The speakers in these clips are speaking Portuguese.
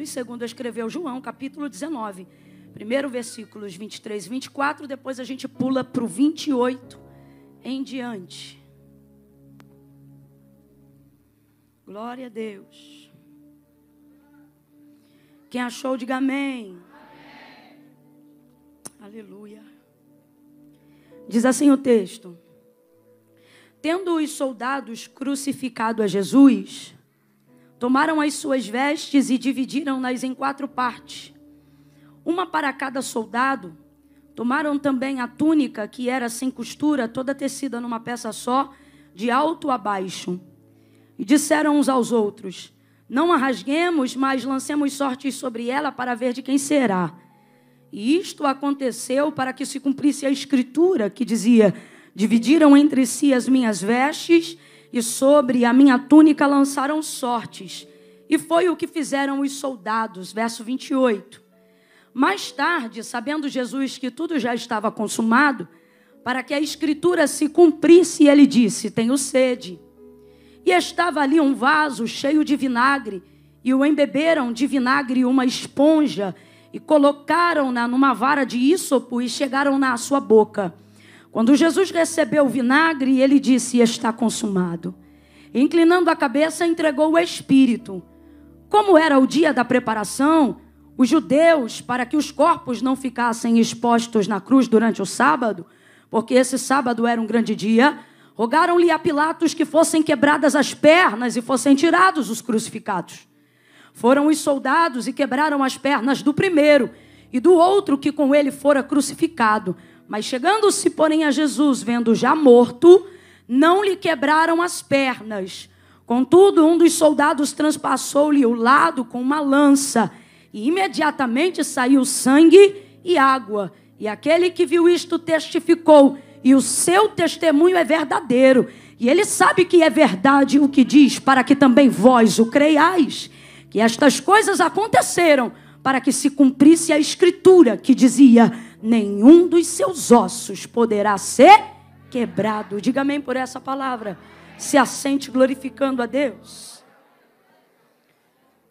e segundo escreveu João, capítulo 19. Primeiro versículos 23 e 24, depois a gente pula para o 28 em diante. Glória a Deus. Quem achou, diga amém. amém. Aleluia. Diz assim o texto: Tendo os soldados crucificado a Jesus, Tomaram as suas vestes e dividiram-nas em quatro partes, uma para cada soldado. Tomaram também a túnica, que era sem costura, toda tecida numa peça só, de alto a baixo. E disseram uns aos outros: Não a rasguemos, mas lancemos sortes sobre ela para ver de quem será. E isto aconteceu para que se cumprisse a escritura que dizia: Dividiram entre si as minhas vestes e sobre a minha túnica lançaram sortes. E foi o que fizeram os soldados. Verso 28. Mais tarde, sabendo Jesus que tudo já estava consumado, para que a escritura se cumprisse, ele disse: Tenho sede. E estava ali um vaso cheio de vinagre, e o embeberam de vinagre uma esponja, e colocaram-na numa vara de ísopo e chegaram-na à sua boca. Quando Jesus recebeu o vinagre, ele disse: Está consumado. Inclinando a cabeça, entregou o Espírito. Como era o dia da preparação, os judeus, para que os corpos não ficassem expostos na cruz durante o sábado, porque esse sábado era um grande dia, rogaram-lhe a Pilatos que fossem quebradas as pernas e fossem tirados os crucificados. Foram os soldados e quebraram as pernas do primeiro e do outro que com ele fora crucificado. Mas chegando-se, porém, a Jesus, vendo já morto, não lhe quebraram as pernas. Contudo, um dos soldados transpassou-lhe o lado com uma lança, e imediatamente saiu sangue e água. E aquele que viu isto testificou, e o seu testemunho é verdadeiro. E ele sabe que é verdade o que diz, para que também vós o creiais. Que estas coisas aconteceram para que se cumprisse a escritura que dizia: nenhum dos seus ossos poderá ser quebrado. Diga amém por essa palavra. Se assente glorificando a Deus.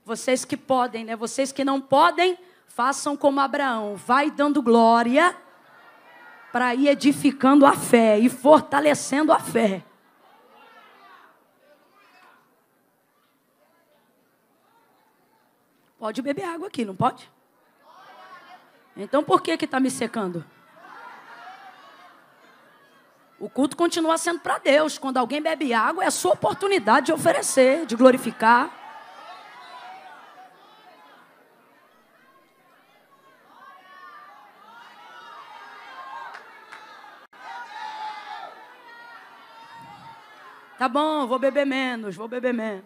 Vocês que podem, né? Vocês que não podem, façam como Abraão, vai dando glória para ir edificando a fé e fortalecendo a fé. Pode beber água aqui, não pode? Então por que que está me secando? O culto continua sendo para Deus. Quando alguém bebe água, é a sua oportunidade de oferecer, de glorificar. Tá bom, vou beber menos, vou beber menos.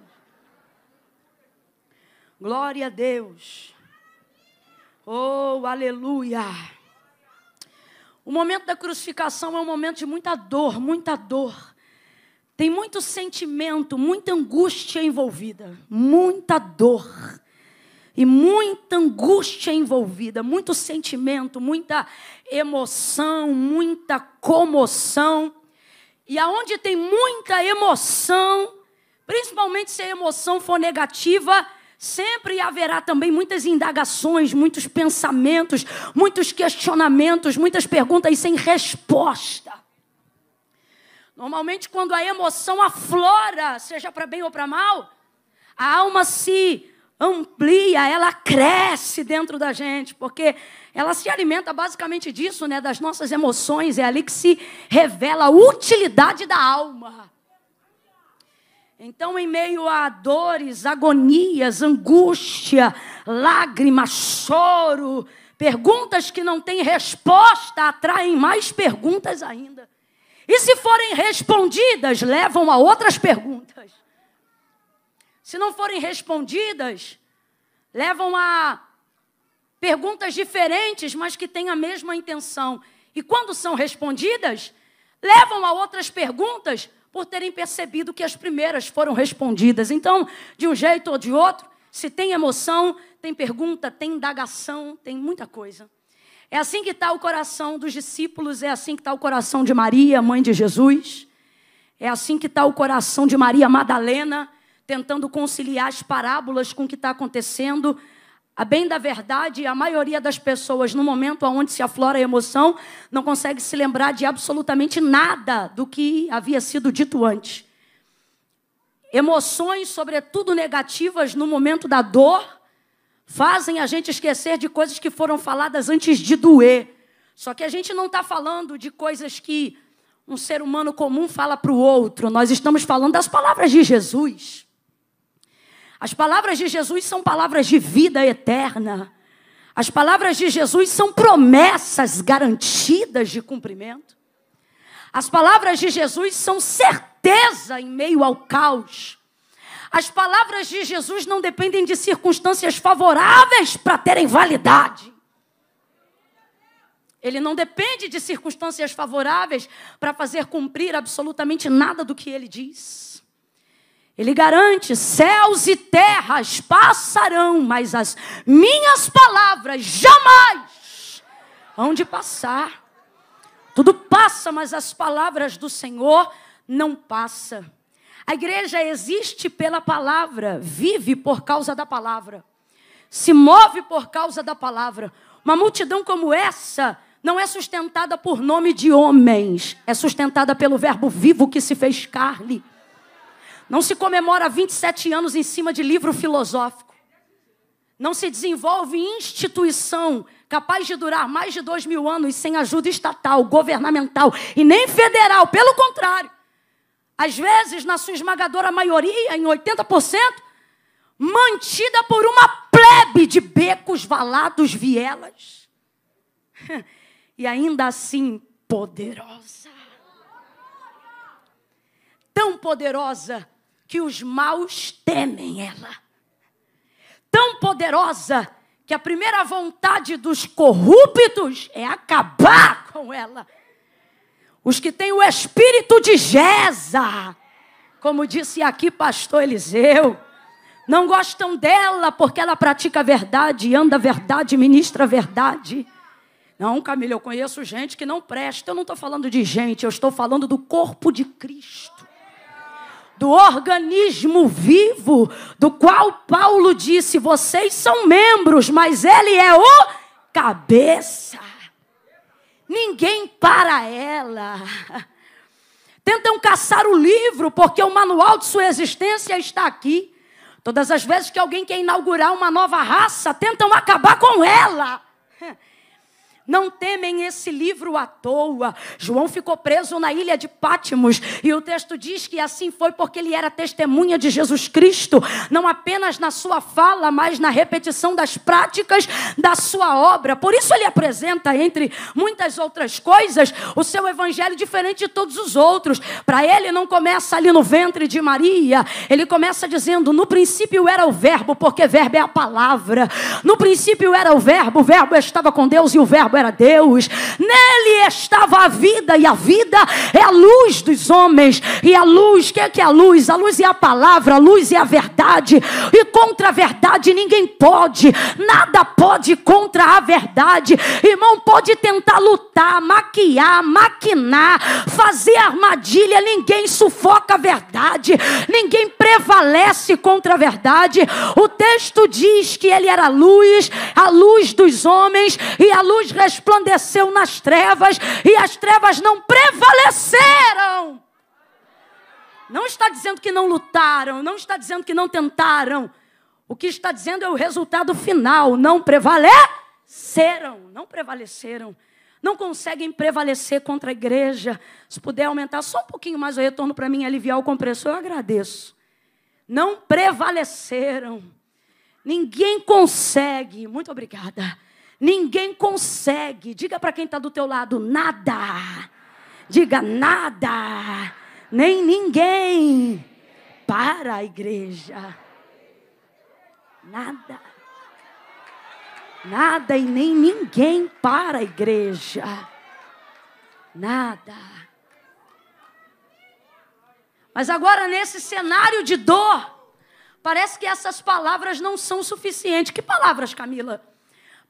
Glória a Deus. Oh, aleluia. O momento da crucificação é um momento de muita dor, muita dor. Tem muito sentimento, muita angústia envolvida, muita dor. E muita angústia envolvida, muito sentimento, muita emoção, muita comoção. E aonde tem muita emoção, principalmente se a emoção for negativa, Sempre haverá também muitas indagações, muitos pensamentos, muitos questionamentos, muitas perguntas sem resposta. Normalmente, quando a emoção aflora, seja para bem ou para mal, a alma se amplia, ela cresce dentro da gente, porque ela se alimenta basicamente disso, né, das nossas emoções, é ali que se revela a utilidade da alma. Então, em meio a dores, agonias, angústia, lágrimas, choro, perguntas que não têm resposta atraem mais perguntas ainda. E se forem respondidas, levam a outras perguntas. Se não forem respondidas, levam a perguntas diferentes, mas que têm a mesma intenção. E quando são respondidas, levam a outras perguntas, por terem percebido que as primeiras foram respondidas. Então, de um jeito ou de outro, se tem emoção, tem pergunta, tem indagação, tem muita coisa. É assim que está o coração dos discípulos, é assim que está o coração de Maria, mãe de Jesus. É assim que está o coração de Maria Madalena, tentando conciliar as parábolas com o que está acontecendo A bem da verdade, a maioria das pessoas, no momento onde se aflora a emoção, não consegue se lembrar de absolutamente nada do que havia sido dito antes. Emoções, sobretudo negativas, no momento da dor, fazem a gente esquecer de coisas que foram faladas antes de doer. Só que a gente não está falando de coisas que um ser humano comum fala para o outro, nós estamos falando das palavras de Jesus. As palavras de Jesus são palavras de vida eterna. As palavras de Jesus são promessas garantidas de cumprimento. As palavras de Jesus são certeza em meio ao caos. As palavras de Jesus não dependem de circunstâncias favoráveis para terem validade. Ele não depende de circunstâncias favoráveis para fazer cumprir absolutamente nada do que ele diz. Ele garante: céus e terras passarão, mas as minhas palavras jamais hão de passar. Tudo passa, mas as palavras do Senhor não passam. A igreja existe pela palavra, vive por causa da palavra, se move por causa da palavra. Uma multidão como essa não é sustentada por nome de homens, é sustentada pelo Verbo vivo que se fez carne. Não se comemora 27 anos em cima de livro filosófico. Não se desenvolve instituição capaz de durar mais de dois mil anos sem ajuda estatal, governamental e nem federal. Pelo contrário, às vezes, na sua esmagadora maioria, em 80%, mantida por uma plebe de becos, valados, vielas. E ainda assim poderosa. Tão poderosa que os maus temem ela. Tão poderosa que a primeira vontade dos corruptos é acabar com ela. Os que têm o espírito de Gesa, como disse aqui pastor Eliseu, não gostam dela porque ela pratica a verdade, anda a verdade, ministra a verdade. Não, Camila, eu conheço gente que não presta. Eu não estou falando de gente, eu estou falando do corpo de Cristo do organismo vivo, do qual Paulo disse: vocês são membros, mas ele é o cabeça. Ninguém para ela. Tentam caçar o livro, porque o manual de sua existência está aqui. Todas as vezes que alguém quer inaugurar uma nova raça, tentam acabar com ela não temem esse livro à toa. João ficou preso na ilha de Pátimos e o texto diz que assim foi porque ele era testemunha de Jesus Cristo, não apenas na sua fala, mas na repetição das práticas da sua obra. Por isso ele apresenta, entre muitas outras coisas, o seu evangelho diferente de todos os outros. Para ele não começa ali no ventre de Maria, ele começa dizendo: "No princípio era o verbo, porque verbo é a palavra. No princípio era o verbo, o verbo estava com Deus e o verbo era Deus. Nele estava a vida, e a vida é a luz dos homens. E a luz, o que é, que é a luz? A luz é a palavra, a luz é a verdade. E contra a verdade ninguém pode, nada pode contra a verdade. Irmão, pode tentar lutar, maquiar, maquinar, fazer armadilha, ninguém sufoca a verdade, ninguém prevalece contra a verdade. O texto diz que ele era luz, a luz dos homens, e a luz resplandeceu nas trevas e as trevas não prevaleceram. Não está dizendo que não lutaram, não está dizendo que não tentaram. O que está dizendo é o resultado final. Não prevaleceram, não prevaleceram. Não conseguem prevalecer contra a igreja. Se puder aumentar só um pouquinho mais o retorno para mim, aliviar o compressor, eu agradeço. Não prevaleceram. Ninguém consegue. Muito obrigada Ninguém consegue. Diga para quem está do teu lado, nada. Diga nada. Nem ninguém. Para a igreja. Nada. Nada e nem ninguém para a igreja. Nada. Mas agora, nesse cenário de dor, parece que essas palavras não são suficientes. Que palavras, Camila?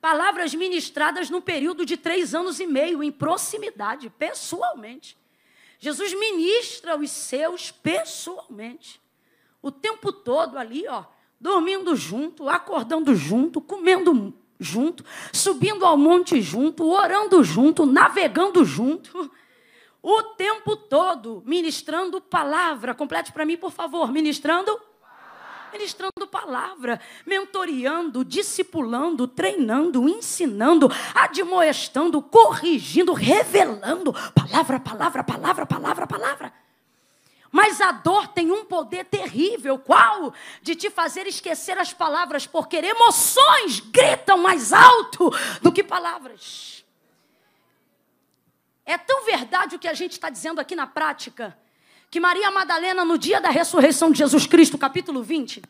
Palavras ministradas no período de três anos e meio, em proximidade, pessoalmente. Jesus ministra os seus pessoalmente. O tempo todo ali, ó, dormindo junto, acordando junto, comendo junto, subindo ao monte junto, orando junto, navegando junto. O tempo todo ministrando palavra. Complete para mim, por favor. Ministrando ministrando palavra, mentoreando, discipulando, treinando, ensinando, admoestando, corrigindo, revelando. Palavra, palavra, palavra, palavra, palavra. Mas a dor tem um poder terrível, qual? De te fazer esquecer as palavras, porque emoções gritam mais alto do que palavras. É tão verdade o que a gente está dizendo aqui na prática, que Maria Madalena, no dia da ressurreição de Jesus Cristo, capítulo 20,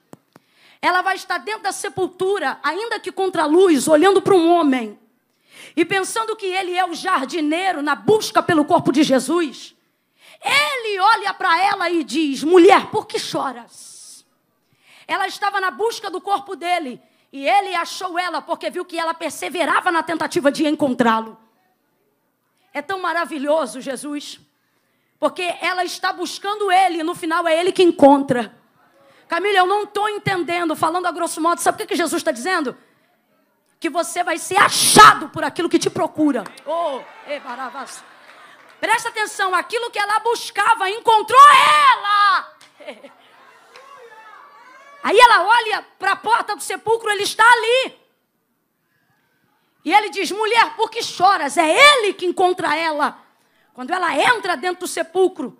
ela vai estar dentro da sepultura, ainda que contra a luz, olhando para um homem, e pensando que ele é o jardineiro na busca pelo corpo de Jesus. Ele olha para ela e diz: Mulher, por que choras? Ela estava na busca do corpo dele. E ele achou ela porque viu que ela perseverava na tentativa de encontrá-lo. É tão maravilhoso, Jesus, porque ela está buscando ele e no final é ele que encontra. Camila, eu não estou entendendo, falando a grosso modo, sabe o que, Jesus está dizendo? Que você vai ser achado por aquilo que te procura. Oh, e baravas. Presta atenção, aquilo que ela buscava encontrou ela. Aí ela olha para a porta do sepulcro, ele está ali. E ele diz: mulher, por que choras? É ele que encontra ela. Quando ela entra dentro do sepulcro,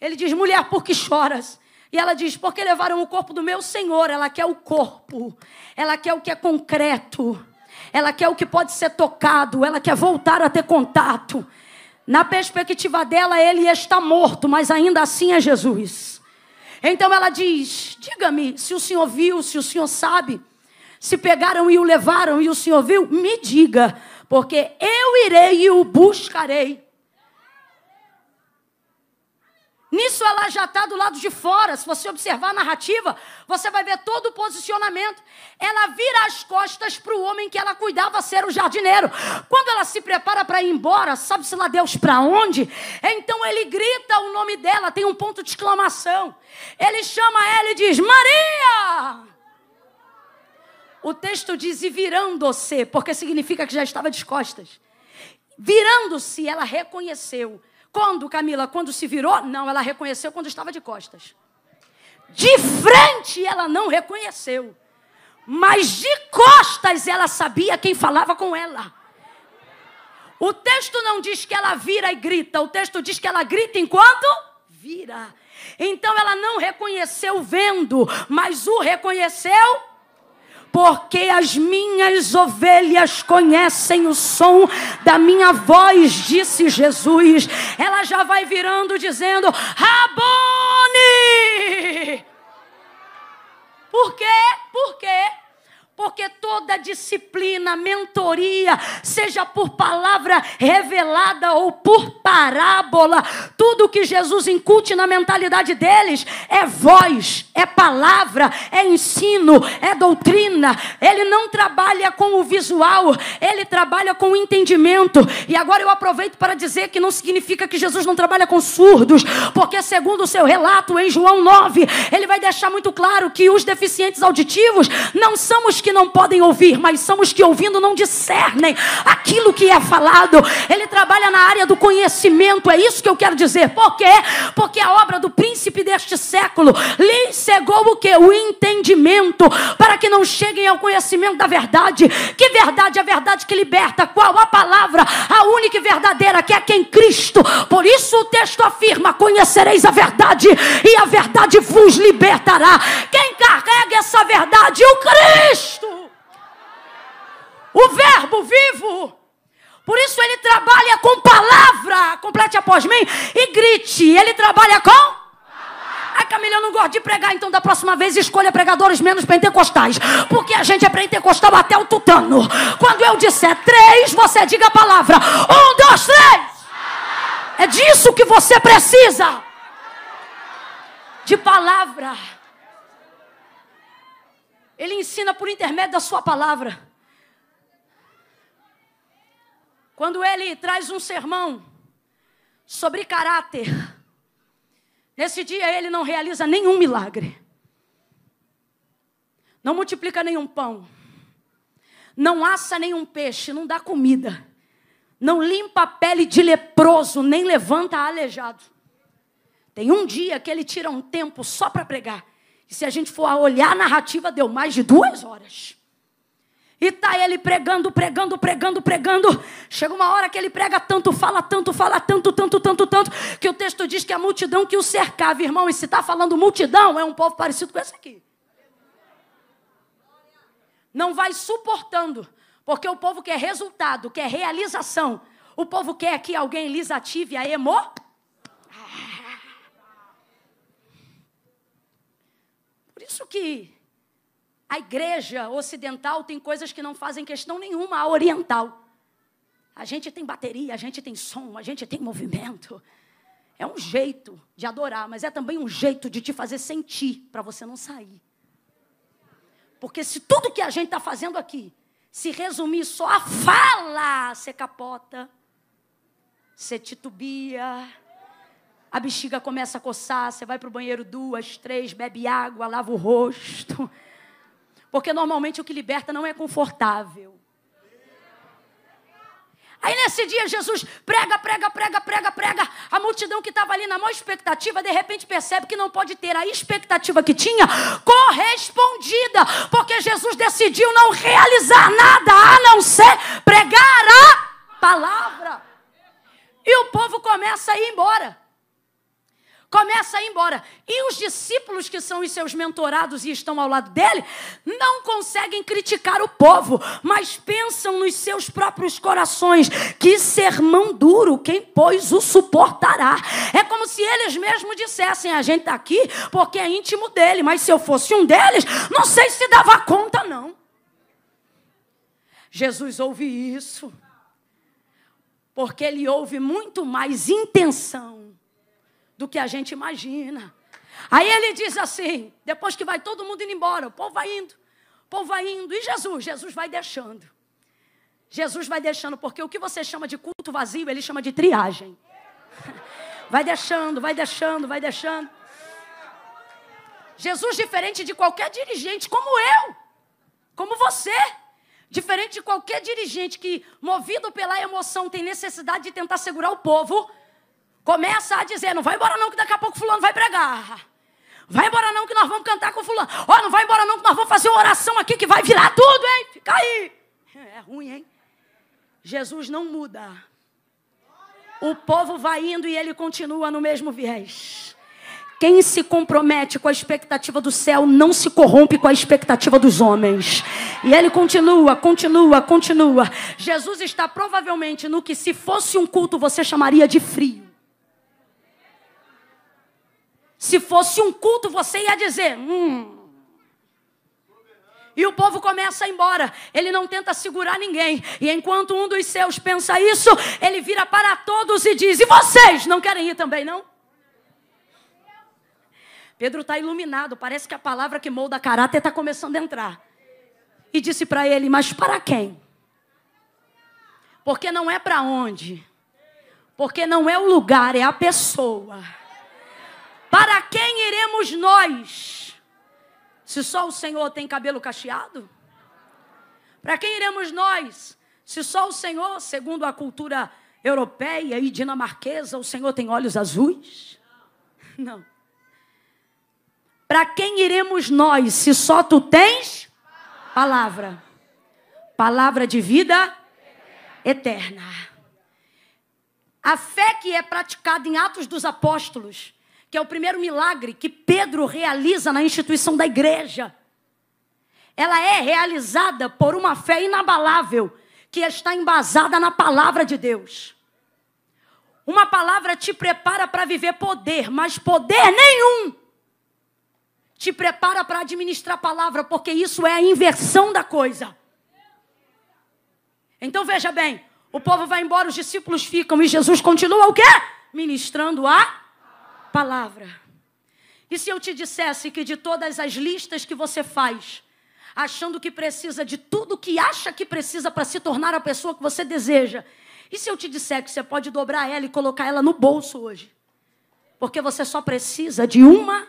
ele diz: mulher, por que choras? E ela diz: porque levaram o corpo do meu Senhor. Ela quer o corpo, ela quer o que é concreto, ela quer o que pode ser tocado, ela quer voltar a ter contato. Na perspectiva dela, ele está morto, mas ainda assim é Jesus. Então ela diz: Diga-me, se o senhor viu, se o senhor sabe, se pegaram e o levaram e o senhor viu, me diga, porque eu irei e o buscarei. Nisso ela já está do lado de fora. Se você observar a narrativa, você vai ver todo o posicionamento. Ela vira as costas para o homem que ela cuidava ser o jardineiro. Quando ela se prepara para ir embora, sabe-se lá Deus para onde? Então ele grita o nome dela, tem um ponto de exclamação. Ele chama ela e diz: Maria! O texto diz: e virando-se, porque significa que já estava de costas. Virando-se, ela reconheceu quando, Camila? Quando se virou? Não, ela reconheceu quando estava de costas. De frente ela não reconheceu. Mas de costas ela sabia quem falava com ela. O texto não diz que ela vira e grita, o texto diz que ela grita enquanto vira. Então ela não reconheceu vendo, mas o reconheceu porque as minhas ovelhas conhecem o som da minha voz, disse Jesus. Ela já vai virando dizendo: Rabone! Por quê? Por quê? Porque toda disciplina, mentoria, seja por palavra revelada ou por parábola, tudo que Jesus incute na mentalidade deles é voz, é palavra, é ensino, é doutrina. Ele não trabalha com o visual, ele trabalha com o entendimento. E agora eu aproveito para dizer que não significa que Jesus não trabalha com surdos, porque segundo o seu relato em João 9, ele vai deixar muito claro que os deficientes auditivos não são os que não podem ouvir, mas são os que ouvindo não discernem aquilo que é falado. Ele trabalha na área do conhecimento, é isso que eu quero dizer. Por quê? Porque a obra do príncipe deste século lhe cegou o que? O entendimento, para que não cheguem ao conhecimento da verdade. Que verdade? A verdade que liberta. Qual? A palavra, a única e verdadeira, que é quem Cristo. Por isso o texto afirma: conhecereis a verdade, e a verdade vos libertará. Quem carrega essa verdade? O Cristo o Verbo vivo. Por isso ele trabalha com palavra. Complete após mim e grite. Ele trabalha com. Ai, Camila, eu não gosto de pregar, então da próxima vez escolha pregadores menos pentecostais. Porque a gente é pentecostal até o tutano. Quando eu disser três, você diga a palavra. Um, dois, três. É disso que você precisa. De palavra. Ele ensina por intermédio da sua palavra. Quando ele traz um sermão sobre caráter, nesse dia ele não realiza nenhum milagre. não multiplica nenhum pão, não assa nenhum peixe, não dá comida, não limpa a pele de leproso, nem levanta aleijado. Tem um dia que ele tira um tempo só para pregar. E se a gente for olhar a narrativa, deu mais de duas horas. E tá ele pregando, pregando, pregando, pregando. Chega uma hora que ele prega tanto, fala tanto, fala tanto, tanto, tanto, tanto, que o texto diz que a multidão que o cercava, irmão, e se está falando multidão, é um povo parecido com esse aqui. Não vai suportando, porque o povo quer resultado, quer realização. O povo quer que alguém lhes ative a emo. Por isso que a igreja ocidental tem coisas que não fazem questão nenhuma, a oriental. A gente tem bateria, a gente tem som, a gente tem movimento. É um jeito de adorar, mas é também um jeito de te fazer sentir para você não sair. Porque se tudo que a gente está fazendo aqui se resumir só a fala, você capota, você titubia, a bexiga começa a coçar, você vai para o banheiro duas, três, bebe água, lava o rosto. Porque normalmente o que liberta não é confortável. Aí nesse dia Jesus prega, prega, prega, prega, prega. A multidão que estava ali na maior expectativa, de repente percebe que não pode ter a expectativa que tinha correspondida. Porque Jesus decidiu não realizar nada a não ser pregar a palavra. E o povo começa a ir embora começa a ir embora. E os discípulos, que são os seus mentorados e estão ao lado dele, não conseguem criticar o povo, mas pensam nos seus próprios corações: que sermão duro, quem pois o suportará? É como se eles mesmos dissessem: a gente está aqui porque é íntimo dele, mas se eu fosse um deles, não sei se dava conta, não. Jesus ouve isso, porque ele ouve muito mais intenção do que a gente imagina. Aí ele diz assim, depois que vai todo mundo indo embora, o povo vai indo, o povo vai indo, e Jesus? Jesus vai deixando. Jesus vai deixando, porque o que você chama de culto vazio, ele chama de triagem. Vai deixando, vai deixando, vai deixando. Jesus, diferente de qualquer dirigente, como eu, como você, diferente de qualquer dirigente que, movido pela emoção, tem necessidade de tentar segurar o povo, começa a dizer: não vai embora não, que daqui a pouco fulano vai pregar. Vai embora não, que nós vamos cantar com fulano. Ó, oh, não vai embora não, que nós vamos fazer uma oração aqui que vai virar tudo, hein? Fica aí. É ruim, hein? Jesus não muda. O povo vai indo e ele continua no mesmo viés. Quem se compromete com a expectativa do céu não se corrompe com a expectativa dos homens. E ele continua, continua, continua. Jesus está provavelmente no que, se fosse um culto, você chamaria de frio. Se fosse um culto, você ia dizer: hum. E o povo começa a ir embora. Ele não tenta segurar ninguém. E enquanto um dos seus pensa isso, ele vira para todos e diz: E vocês não querem ir também, não? Pedro está iluminado. Parece que a palavra que molda caráter está começando a entrar. E disse para ele: Mas para quem? Porque não é para onde. Porque não é o lugar, é a pessoa. Para quem iremos nós? Se só o Senhor tem cabelo cacheado? Para quem iremos nós? Se só o Senhor, segundo a cultura europeia e dinamarquesa, o Senhor tem olhos azuis? Não. Para quem iremos nós, se só tu tens palavra? Palavra de vida eterna. A fé que é praticada em Atos dos Apóstolos que é o primeiro milagre que Pedro realiza na instituição da igreja. Ela é realizada por uma fé inabalável que está embasada na palavra de Deus. Uma palavra te prepara para viver poder, mas poder nenhum te prepara para administrar a palavra, porque isso é a inversão da coisa. Então veja bem, o povo vai embora, os discípulos ficam e Jesus continua o quê? Ministrando a palavra. E se eu te dissesse que de todas as listas que você faz, achando que precisa de tudo que acha que precisa para se tornar a pessoa que você deseja, e se eu te disser que você pode dobrar ela e colocar ela no bolso hoje? Porque você só precisa de uma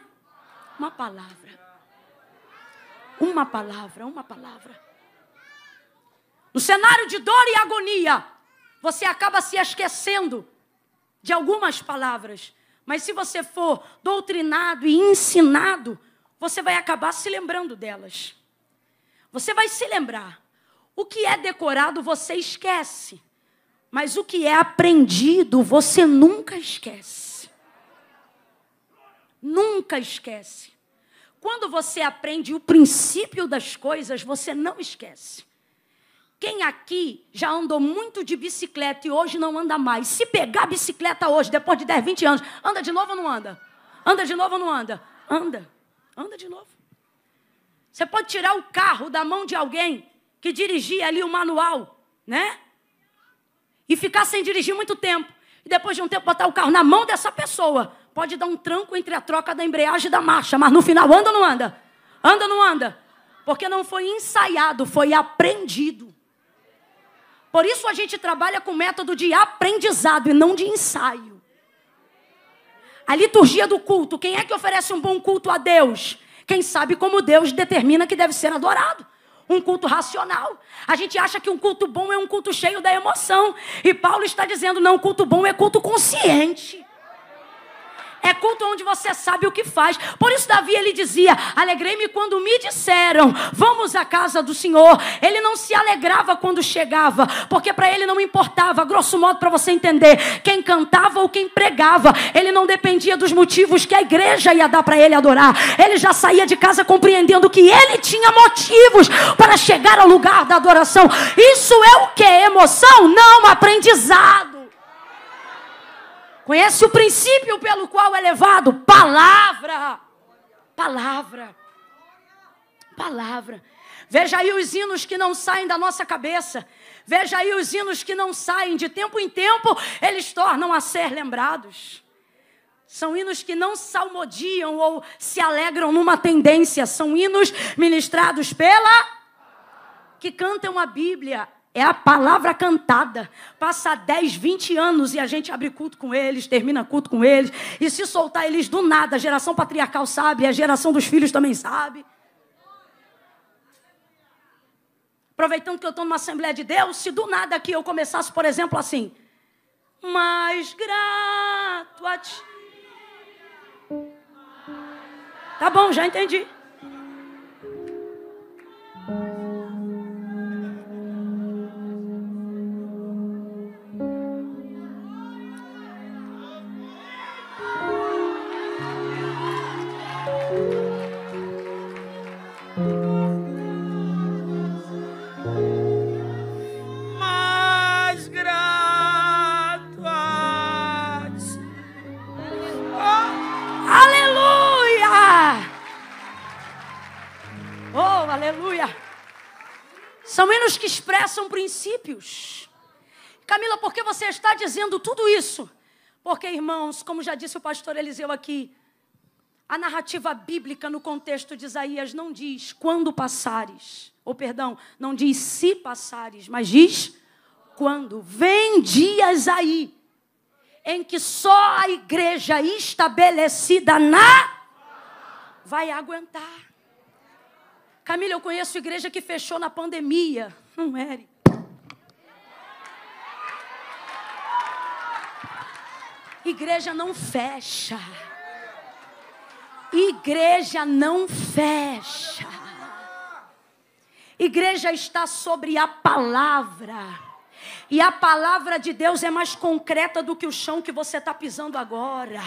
uma palavra. Uma palavra, uma palavra. No cenário de dor e agonia, você acaba se esquecendo de algumas palavras. Mas se você for doutrinado e ensinado, você vai acabar se lembrando delas. Você vai se lembrar. O que é decorado você esquece. Mas o que é aprendido você nunca esquece. Nunca esquece. Quando você aprende o princípio das coisas, você não esquece. Quem aqui já andou muito de bicicleta e hoje não anda mais? Se pegar a bicicleta hoje, depois de 10, 20 anos, anda de novo ou não anda? Anda de novo ou não anda? Anda. Anda de novo. Você pode tirar o carro da mão de alguém que dirigia ali o manual, né? E ficar sem dirigir muito tempo. E depois de um tempo botar o carro na mão dessa pessoa. Pode dar um tranco entre a troca da embreagem e da marcha, mas no final anda ou não anda? Anda ou não anda? Porque não foi ensaiado, foi aprendido. Por isso a gente trabalha com método de aprendizado e não de ensaio. A liturgia do culto, quem é que oferece um bom culto a Deus? Quem sabe como Deus determina que deve ser adorado. Um culto racional. A gente acha que um culto bom é um culto cheio da emoção. E Paulo está dizendo: não, culto bom é culto consciente. É culto onde você sabe o que faz. Por isso, Davi ele dizia: Alegrei-me quando me disseram, vamos à casa do Senhor. Ele não se alegrava quando chegava, porque para ele não importava, grosso modo, para você entender, quem cantava ou quem pregava. Ele não dependia dos motivos que a igreja ia dar para ele adorar. Ele já saía de casa compreendendo que ele tinha motivos para chegar ao lugar da adoração. Isso é o que? Emoção? Não, aprendizado. Conhece o princípio pelo qual é levado? Palavra. Palavra. Palavra. Veja aí os hinos que não saem da nossa cabeça. Veja aí os hinos que não saem. De tempo em tempo, eles tornam a ser lembrados. São hinos que não salmodiam ou se alegram numa tendência. São hinos ministrados pela. que cantam a Bíblia. É a palavra cantada. Passa 10, 20 anos e a gente abre culto com eles, termina culto com eles. E se soltar eles do nada, a geração patriarcal sabe, a geração dos filhos também sabe. Aproveitando que eu estou numa Assembleia de Deus, se do nada aqui eu começasse, por exemplo, assim. Mais grato a ti. Tá bom, já entendi. Expressam princípios. Camila, por que você está dizendo tudo isso? Porque, irmãos, como já disse o pastor Eliseu aqui, a narrativa bíblica no contexto de Isaías não diz quando passares, ou perdão, não diz se passares, mas diz quando. Vem dias aí em que só a igreja estabelecida na vai aguentar. Camila, eu conheço igreja que fechou na pandemia. Não, Eri. Igreja não fecha. Igreja não fecha. Igreja está sobre a palavra. E a palavra de Deus é mais concreta do que o chão que você está pisando agora.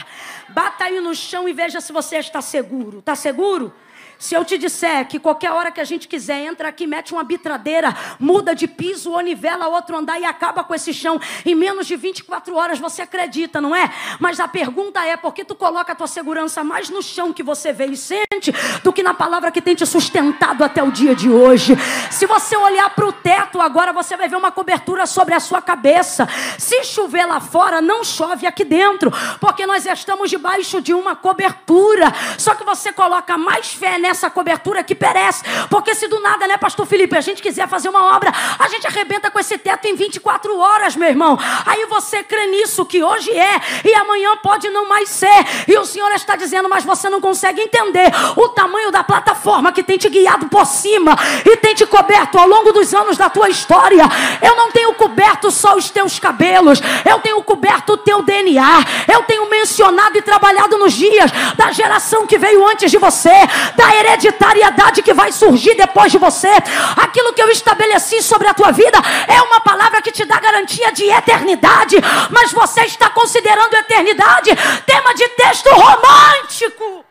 Bata aí no chão e veja se você está seguro. Está seguro? Se eu te disser que qualquer hora que a gente quiser, entra aqui, mete uma bitradeira, muda de piso ou nivela outro andar e acaba com esse chão em menos de 24 horas, você acredita, não é? Mas a pergunta é: por que tu coloca a tua segurança mais no chão que você vê e sente do que na palavra que tem te sustentado até o dia de hoje? Se você olhar para o teto agora, você vai ver uma cobertura sobre a sua cabeça. Se chover lá fora, não chove aqui dentro, porque nós estamos debaixo de uma cobertura. Só que você coloca mais fé nela essa cobertura que perece. Porque se do nada, né, pastor Felipe, a gente quiser fazer uma obra, a gente arrebenta com esse teto em 24 horas, meu irmão. Aí você crê nisso que hoje é e amanhã pode não mais ser. E o Senhor está dizendo, mas você não consegue entender o tamanho da plataforma que tem te guiado por cima e tem te coberto ao longo dos anos da tua história. Eu não tenho coberto só os teus cabelos, eu tenho coberto o teu DNA. Eu tenho mencionado e trabalhado nos dias da geração que veio antes de você, da hereditariedade que vai surgir depois de você. Aquilo que eu estabeleci sobre a tua vida é uma palavra que te dá garantia de eternidade, mas você está considerando eternidade tema de texto romântico.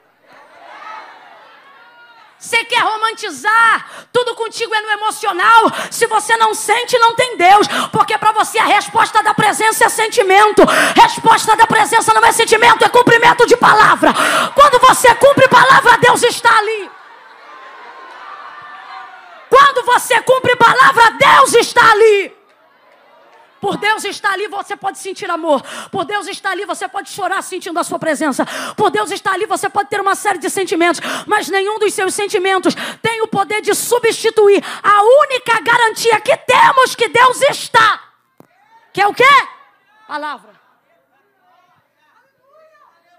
Você quer romantizar? Tudo contigo é no emocional. Se você não sente, não tem Deus. Porque para você a resposta da presença é sentimento. Resposta da presença não é sentimento, é cumprimento de palavra. Quando você cumpre palavra, Deus está ali. Quando você cumpre palavra, Deus está ali. Por Deus estar ali, você pode sentir amor. Por Deus estar ali, você pode chorar sentindo a sua presença. Por Deus estar ali, você pode ter uma série de sentimentos, mas nenhum dos seus sentimentos tem o poder de substituir a única garantia que temos que Deus está. Que é o quê? Palavra.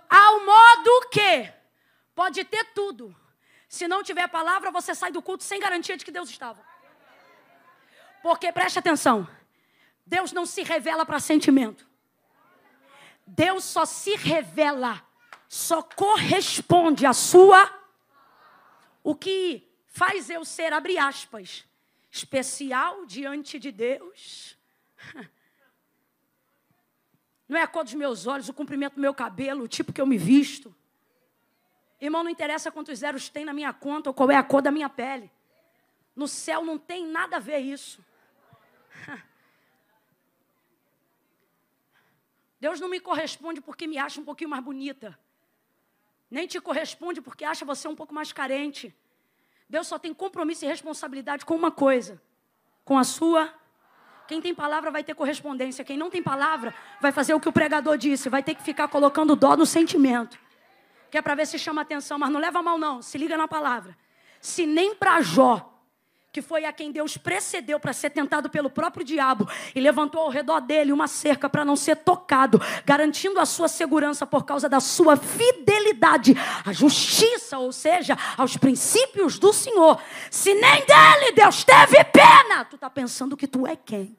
Ao modo que pode ter tudo. Se não tiver palavra, você sai do culto sem garantia de que Deus estava. Porque preste atenção. Deus não se revela para sentimento. Deus só se revela, só corresponde à sua. O que faz eu ser, abre aspas, especial diante de Deus. Não é a cor dos meus olhos, o comprimento do meu cabelo, o tipo que eu me visto. Irmão, não interessa quantos zeros tem na minha conta ou qual é a cor da minha pele. No céu não tem nada a ver isso. Deus não me corresponde porque me acha um pouquinho mais bonita. Nem te corresponde porque acha você um pouco mais carente. Deus só tem compromisso e responsabilidade com uma coisa: com a sua. Quem tem palavra vai ter correspondência. Quem não tem palavra vai fazer o que o pregador disse, vai ter que ficar colocando dó no sentimento. Que é para ver se chama atenção, mas não leva mal, não. Se liga na palavra. Se nem para Jó que foi a quem Deus precedeu para ser tentado pelo próprio diabo e levantou ao redor dele uma cerca para não ser tocado, garantindo a sua segurança por causa da sua fidelidade à justiça, ou seja, aos princípios do Senhor. Se nem dele Deus teve pena, tu está pensando que tu é quem?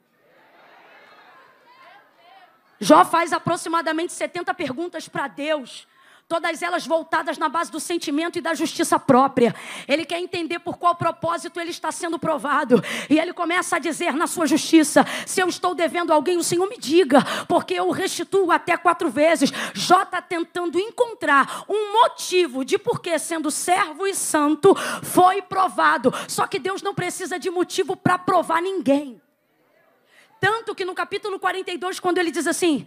Jó faz aproximadamente 70 perguntas para Deus todas elas voltadas na base do sentimento e da justiça própria. Ele quer entender por qual propósito ele está sendo provado. E ele começa a dizer na sua justiça: se eu estou devendo alguém, o Senhor me diga, porque eu restituo até quatro vezes. Jó está tentando encontrar um motivo de por que, sendo servo e santo, foi provado. Só que Deus não precisa de motivo para provar ninguém. Tanto que no capítulo 42, quando ele diz assim: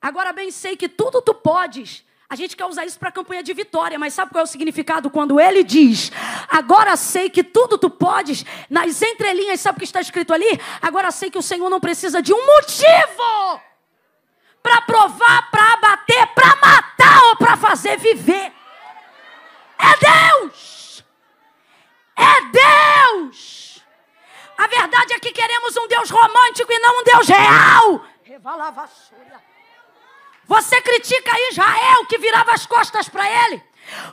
Agora bem sei que tudo tu podes a gente quer usar isso para campanha de vitória, mas sabe qual é o significado quando ele diz: Agora sei que tudo tu podes, nas entrelinhas, sabe o que está escrito ali? Agora sei que o Senhor não precisa de um motivo para provar, para abater, para matar ou para fazer viver. É Deus! É Deus! A verdade é que queremos um Deus romântico e não um Deus real. Revalava você critica Israel que virava as costas para ele.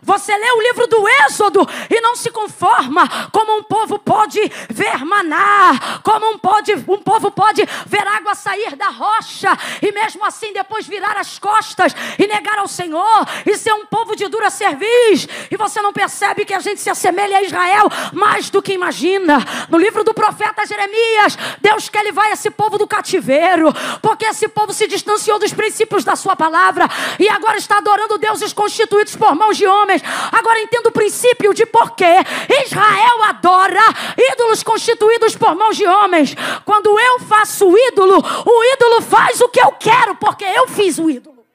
Você lê o livro do Êxodo e não se conforma como um povo pode ver maná, como um, pode, um povo pode ver água sair da rocha e mesmo assim depois virar as costas e negar ao Senhor e ser um povo de dura cerviz. E você não percebe que a gente se assemelha a Israel mais do que imagina. No livro do profeta Jeremias, Deus quer levar esse povo do cativeiro, porque esse povo se distanciou dos princípios da sua palavra e agora está adorando deuses constituídos por mãos de homens. Agora entendo o princípio de por que Israel adora ídolos constituídos por mãos de homens. Quando eu faço o ídolo, o ídolo faz o que eu quero, porque eu fiz o ídolo.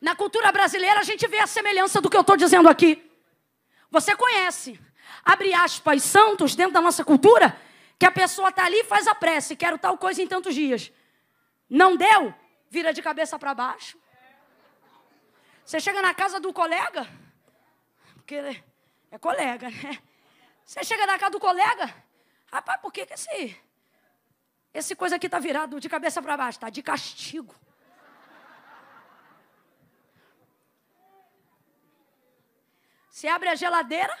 Na cultura brasileira, a gente vê a semelhança do que eu estou dizendo aqui. Você conhece, abre aspas, santos dentro da nossa cultura, que a pessoa está ali e faz a prece, quero tal coisa em tantos dias. Não deu, vira de cabeça para baixo. Você chega na casa do colega, porque é colega, né? Você chega na casa do colega, rapaz, por que, que esse, esse coisa aqui tá virado de cabeça para baixo? Tá de castigo. Você abre a geladeira,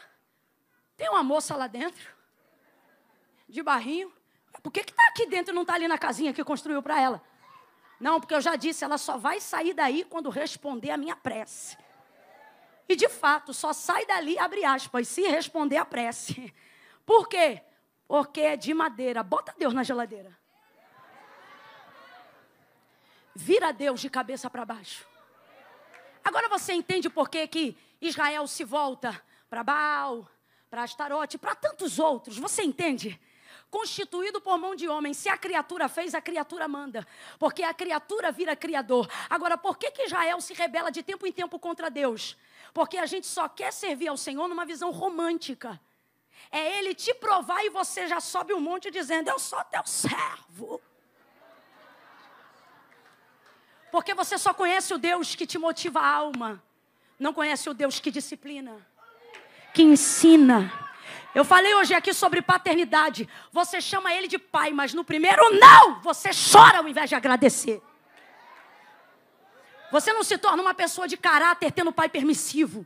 tem uma moça lá dentro, de barrinho. Por que está aqui dentro e não está ali na casinha que construiu para ela? Não, porque eu já disse, ela só vai sair daí quando responder a minha prece. E de fato, só sai dali, abre aspas, se responder a prece. Por quê? Porque é de madeira. Bota Deus na geladeira. Vira Deus de cabeça para baixo. Agora você entende por que, que Israel se volta para Baal, para Astarote, para tantos outros. Você entende? Constituído por mão de homem. Se a criatura fez, a criatura manda. Porque a criatura vira criador. Agora, por que, que Israel se rebela de tempo em tempo contra Deus? Porque a gente só quer servir ao Senhor numa visão romântica. É Ele te provar e você já sobe um monte dizendo: Eu sou teu servo. Porque você só conhece o Deus que te motiva a alma não conhece o Deus que disciplina, que ensina. Eu falei hoje aqui sobre paternidade. Você chama ele de pai, mas no primeiro não, você chora ao invés de agradecer. Você não se torna uma pessoa de caráter tendo pai permissivo.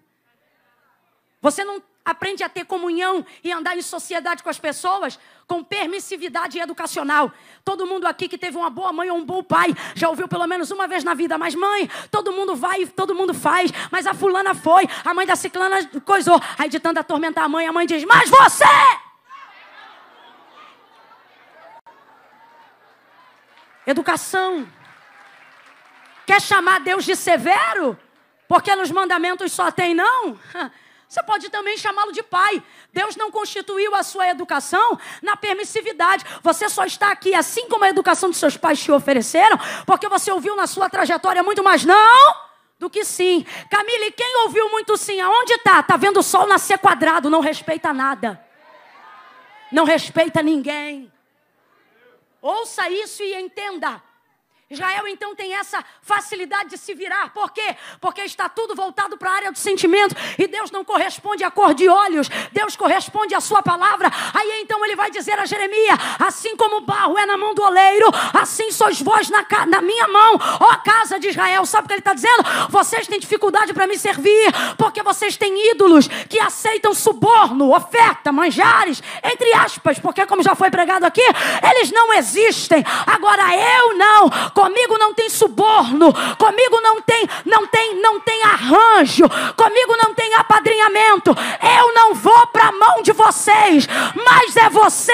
Você não aprende a ter comunhão e andar em sociedade com as pessoas com permissividade educacional. Todo mundo aqui que teve uma boa mãe ou um bom pai já ouviu pelo menos uma vez na vida, mas mãe, todo mundo vai, todo mundo faz, mas a fulana foi, a mãe da ciclana coisou. Aí de tanto atormentar a mãe, a mãe diz: "Mas você Educação. Quer chamar Deus de severo? Porque nos mandamentos só tem não? Você pode também chamá-lo de pai. Deus não constituiu a sua educação na permissividade. Você só está aqui, assim como a educação de seus pais te ofereceram, porque você ouviu na sua trajetória muito mais não do que sim. Camille, quem ouviu muito sim? Aonde está? Está vendo o sol nascer quadrado, não respeita nada. Não respeita ninguém. Ouça isso e entenda. Israel então tem essa facilidade de se virar. Por quê? Porque está tudo voltado para a área do sentimento e Deus não corresponde à cor de olhos, Deus corresponde à sua palavra. Aí então ele vai dizer a Jeremias: assim como o barro é na mão do oleiro, assim sois vós na, na minha mão, ó casa de Israel. Sabe o que ele está dizendo? Vocês têm dificuldade para me servir, porque vocês têm ídolos que aceitam suborno, oferta, manjares, entre aspas, porque como já foi pregado aqui, eles não existem. Agora eu não Comigo não tem suborno, comigo não tem, não tem, não tem arranjo, comigo não tem apadrinhamento. Eu não vou para a mão de vocês, mas é você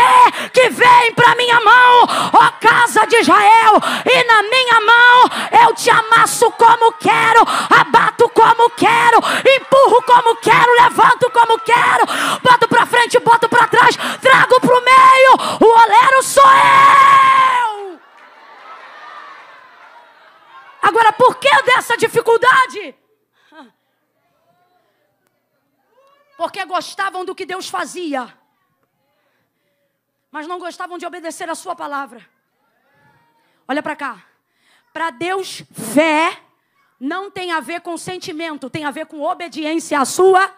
que vem para minha mão, ó casa de Israel, e na minha mão eu te amasso como quero, abato como quero, empurro como quero, levanto como quero, boto para frente, boto para trás, trago para o meio. O oleiro sou eu. Agora, por que dessa dificuldade? Porque gostavam do que Deus fazia, mas não gostavam de obedecer a Sua palavra. Olha para cá. Para Deus, fé não tem a ver com sentimento, tem a ver com obediência à Sua.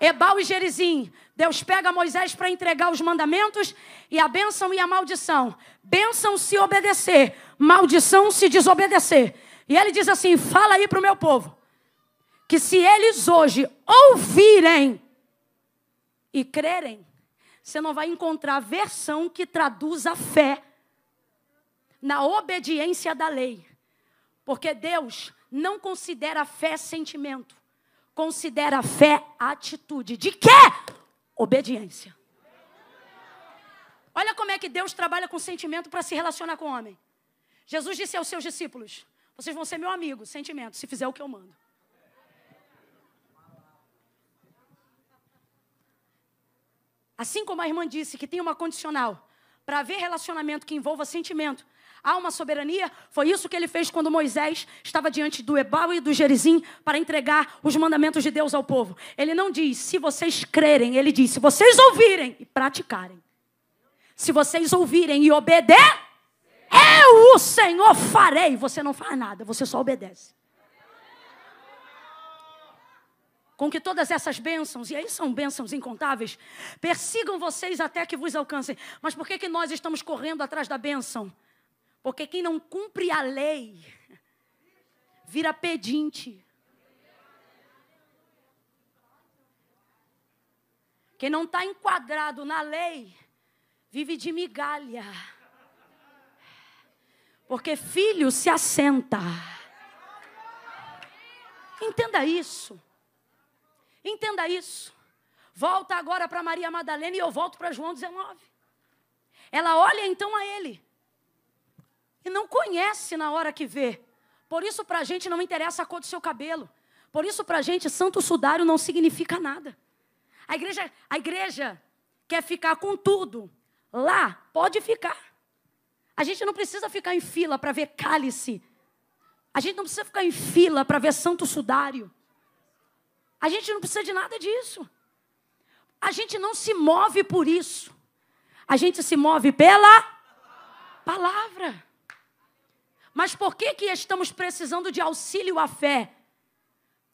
Ebal e Gerizim. Deus pega Moisés para entregar os mandamentos e a bênção e a maldição. Bênção se obedecer, maldição se desobedecer. E ele diz assim: fala aí para o meu povo, que se eles hoje ouvirem e crerem, você não vai encontrar versão que traduza fé na obediência da lei. Porque Deus não considera fé sentimento, considera fé atitude. De quê? Obediência. Olha como é que Deus trabalha com sentimento para se relacionar com o homem. Jesus disse aos seus discípulos: Vocês vão ser meu amigo, sentimento, se fizer o que eu mando. Assim como a irmã disse que tem uma condicional para haver relacionamento que envolva sentimento, há uma soberania. Foi isso que ele fez quando Moisés estava diante do Ebal e do Gerizim para entregar os mandamentos de Deus ao povo. Ele não diz se vocês crerem, ele diz se vocês ouvirem e praticarem. Se vocês ouvirem e obedecerem, eu, o Senhor, farei. Você não faz nada, você só obedece. com que todas essas bênçãos, e aí são bênçãos incontáveis, persigam vocês até que vos alcancem. Mas por que, que nós estamos correndo atrás da bênção? Porque quem não cumpre a lei vira pedinte. Quem não está enquadrado na lei vive de migalha. Porque filho se assenta. Entenda isso. Entenda isso. Volta agora para Maria Madalena e eu volto para João 19. Ela olha então a ele e não conhece na hora que vê. Por isso, para a gente não interessa a cor do seu cabelo. Por isso, para a gente, santo sudário não significa nada. A igreja, a igreja quer ficar com tudo. Lá, pode ficar. A gente não precisa ficar em fila para ver cálice. A gente não precisa ficar em fila para ver santo sudário. A gente não precisa de nada disso. A gente não se move por isso. A gente se move pela palavra. Mas por que, que estamos precisando de auxílio à fé?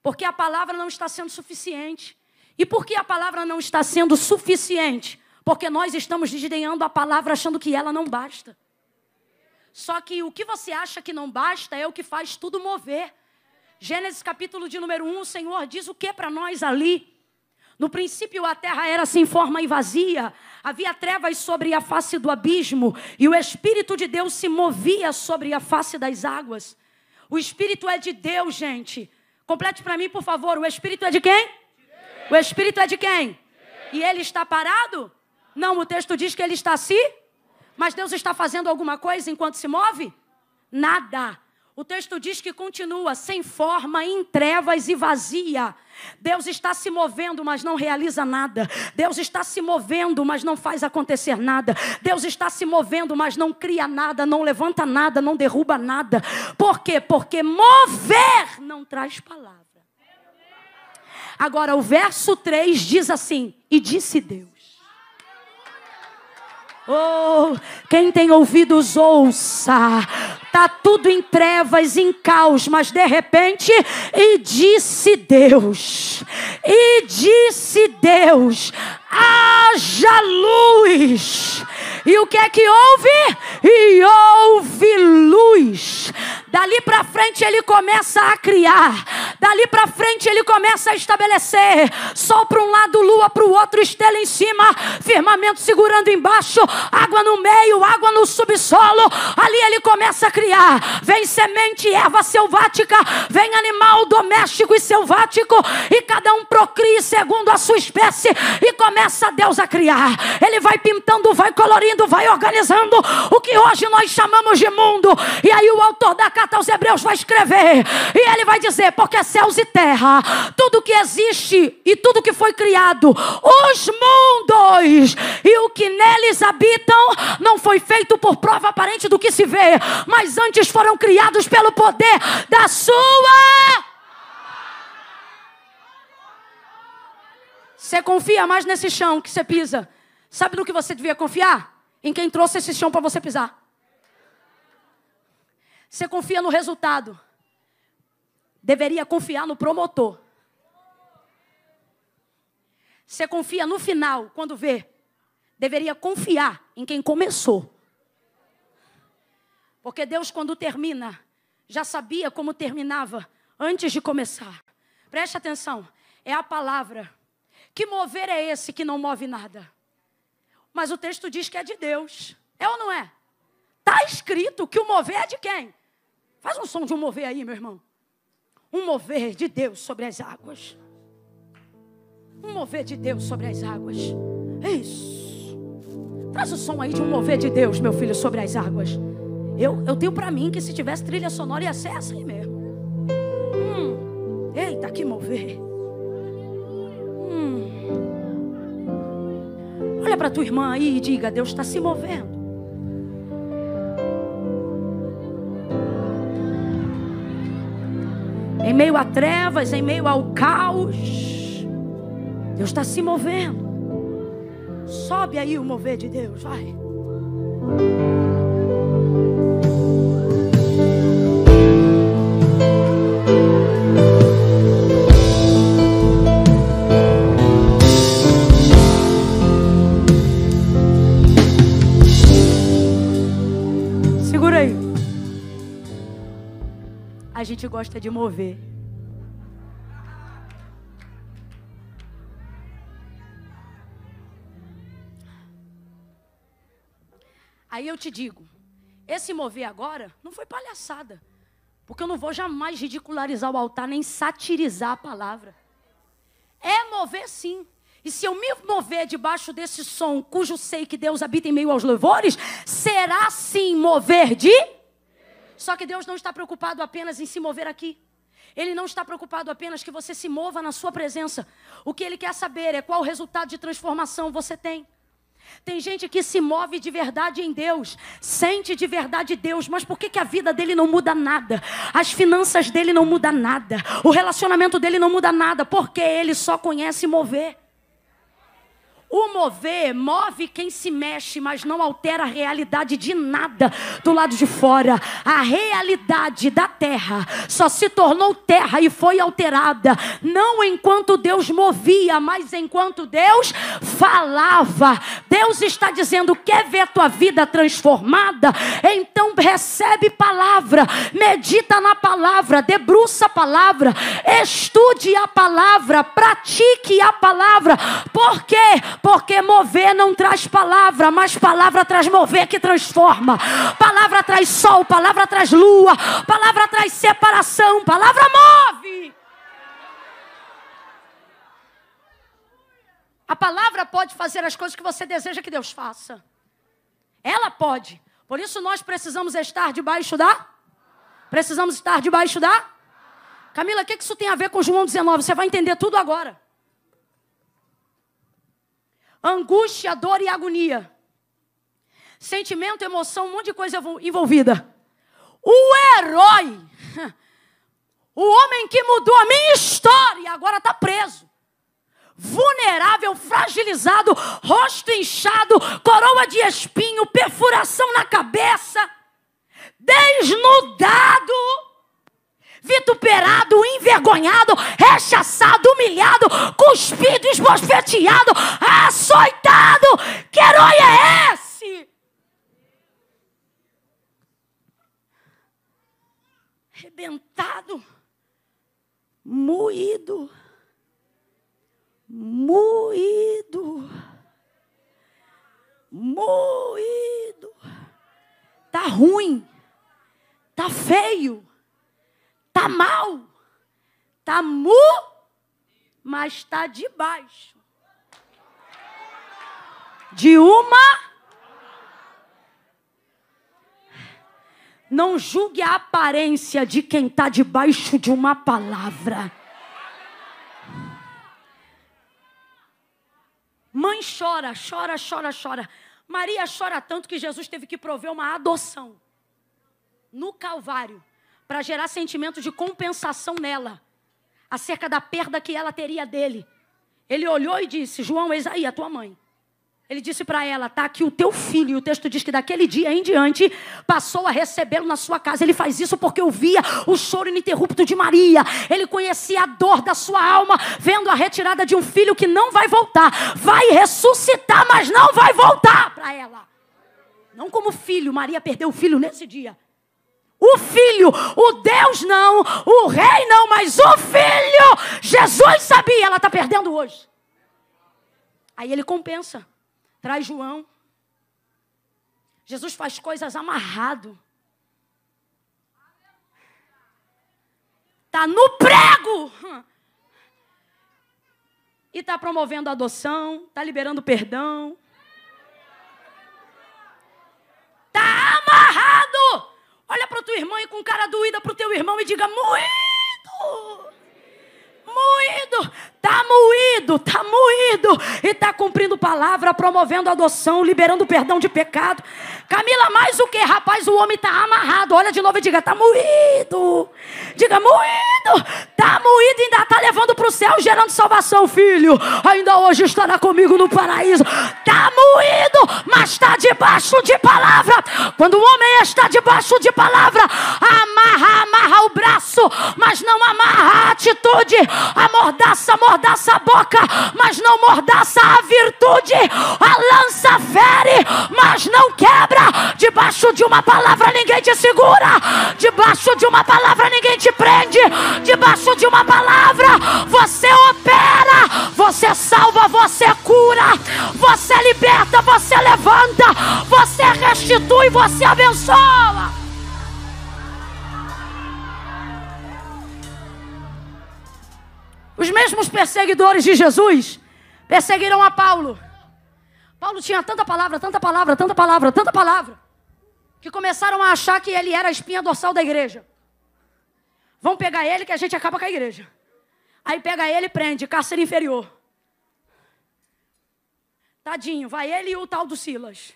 Porque a palavra não está sendo suficiente. E por que a palavra não está sendo suficiente? Porque nós estamos desdenhando a palavra achando que ela não basta. Só que o que você acha que não basta é o que faz tudo mover. Gênesis capítulo de número 1, o Senhor diz o que para nós ali? No princípio a terra era sem forma e vazia, havia trevas sobre a face do abismo, e o Espírito de Deus se movia sobre a face das águas. O Espírito é de Deus, gente. Complete para mim, por favor. O Espírito é de quem? O Espírito é de quem? E ele está parado? Não, o texto diz que ele está assim. Mas Deus está fazendo alguma coisa enquanto se move? Nada. O texto diz que continua sem forma, em trevas e vazia. Deus está se movendo, mas não realiza nada. Deus está se movendo, mas não faz acontecer nada. Deus está se movendo, mas não cria nada, não levanta nada, não derruba nada. Por quê? Porque mover não traz palavra. Agora, o verso 3 diz assim: E disse Deus. Oh, quem tem ouvidos, ouça. Tá tudo em trevas, em caos, mas de repente, e disse Deus, e disse Deus, haja luz. E o que é que houve? E houve luz. Dali para frente ele começa a criar. Dali para frente ele começa a estabelecer. Sol para um lado, lua para o outro, estrela em cima, firmamento segurando embaixo, água no meio, água no subsolo. Ali ele começa a criar. Vem semente, erva selvática, vem animal doméstico e selvático, e cada um procria segundo a sua espécie e começa Deus a criar. Ele vai pintando, vai colorindo, vai organizando o que hoje nós chamamos de mundo. E aí o autor da carta aos Hebreus vai escrever. E ele vai dizer: porque céus e terra, tudo que existe e tudo que foi criado, os mundos e o que neles habitam, não foi feito por prova aparente do que se vê, mas antes foram criados pelo poder da sua. Você confia mais nesse chão que você pisa. Sabe no que você devia confiar? Em quem trouxe esse chão para você pisar. Você confia no resultado. Deveria confiar no promotor. Você confia no final, quando vê. Deveria confiar em quem começou. Porque Deus, quando termina, já sabia como terminava antes de começar. Preste atenção. É a palavra. Que mover é esse que não move nada? Mas o texto diz que é de Deus. É ou não é? Está escrito que o mover é de quem? Faz um som de um mover aí, meu irmão. Um mover de Deus sobre as águas. Um mover de Deus sobre as águas. É isso. Traz o som aí de um mover de Deus, meu filho, sobre as águas. Eu, eu tenho para mim que se tivesse trilha sonora ia ser assim mesmo. Hum. Eita, que mover. Hum. Olha para tua irmã aí e diga: Deus está se movendo. em meio a trevas, em meio ao caos. Deus está se movendo. Sobe aí o mover de Deus, vai. Segura aí. A gente gosta de mover. Aí eu te digo, esse mover agora não foi palhaçada. Porque eu não vou jamais ridicularizar o altar, nem satirizar a palavra. É mover sim. E se eu me mover debaixo desse som, cujo sei que Deus habita em meio aos louvores, será sim mover de. Só que Deus não está preocupado apenas em se mover aqui. Ele não está preocupado apenas que você se mova na sua presença. O que ele quer saber é qual resultado de transformação você tem. Tem gente que se move de verdade em Deus, sente de verdade Deus, mas por que, que a vida dele não muda nada? As finanças dele não mudam nada, o relacionamento dele não muda nada, porque ele só conhece mover. O mover move quem se mexe, mas não altera a realidade de nada do lado de fora. A realidade da terra só se tornou terra e foi alterada, não enquanto Deus movia, mas enquanto Deus falava. Deus está dizendo: quer ver tua vida transformada? Então recebe palavra, medita na palavra, debruça a palavra, estude a palavra, pratique a palavra. Por quê? Porque mover não traz palavra, mas palavra traz mover que transforma. Palavra traz sol, palavra traz lua, palavra traz separação, palavra move. A palavra pode fazer as coisas que você deseja que Deus faça. Ela pode. Por isso nós precisamos estar debaixo da? Precisamos estar debaixo da? Camila, o que isso tem a ver com João 19? Você vai entender tudo agora angústia, dor e agonia. Sentimento, emoção, um monte de coisa envolvida. O herói, o homem que mudou a minha história, agora está preso. Vulnerável, fragilizado, rosto inchado, coroa de espinho, perfuração na cabeça, desnudado vituperado, envergonhado, rechaçado, humilhado, cuspido, esbofeteado, açoitado. Que herói é esse? Rebentado, moído, moído, moído. Tá ruim, tá feio Tá mal. Tá mu, mas está debaixo. De uma. Não julgue a aparência de quem está debaixo de uma palavra. Mãe chora, chora, chora, chora. Maria chora tanto que Jesus teve que prover uma adoção no Calvário para gerar sentimento de compensação nela, acerca da perda que ela teria dele. Ele olhou e disse: João, eis aí a tua mãe. Ele disse para ela: Está aqui o teu filho. E o texto diz que daquele dia em diante passou a recebê-lo na sua casa. Ele faz isso porque ouvia o choro ininterrupto de Maria. Ele conhecia a dor da sua alma, vendo a retirada de um filho que não vai voltar. Vai ressuscitar, mas não vai voltar para ela. Não como filho. Maria perdeu o filho nesse dia. O filho, o Deus não, o rei não, mas o filho. Jesus sabia, ela está perdendo hoje. Aí ele compensa, traz João. Jesus faz coisas amarrado. Está no prego. E está promovendo adoção, está liberando perdão. Está amarrado. Olha para tua irmã e com cara doída para o teu irmão e diga: moído! Moído! Tá moído, tá moído e tá cumprindo palavra, promovendo adoção, liberando perdão de pecado. Camila, mais o que, rapaz? O homem tá amarrado. Olha de novo e diga: tá moído. Diga: moído. Tá moído e ainda tá levando para o céu, gerando salvação, filho. Ainda hoje estará comigo no paraíso. Tá moído, mas está debaixo de palavra. Quando o homem está debaixo de palavra, amarra, amarra o braço, mas não amarra a atitude. Amordaça, amordaça mordaça a boca, mas não mordaça a virtude. A lança fere, mas não quebra. De Debaixo de uma palavra ninguém te segura. Debaixo de uma palavra ninguém te prende. Debaixo de uma palavra você opera, você salva, você cura, você liberta, você levanta, você restitui, você abençoa. Os mesmos perseguidores de Jesus perseguiram a Paulo. Paulo tinha tanta palavra, tanta palavra, tanta palavra, tanta palavra, que começaram a achar que ele era a espinha dorsal da igreja. Vão pegar ele que a gente acaba com a igreja. Aí pega ele e prende, cárcere inferior. Tadinho, vai ele e o tal do Silas.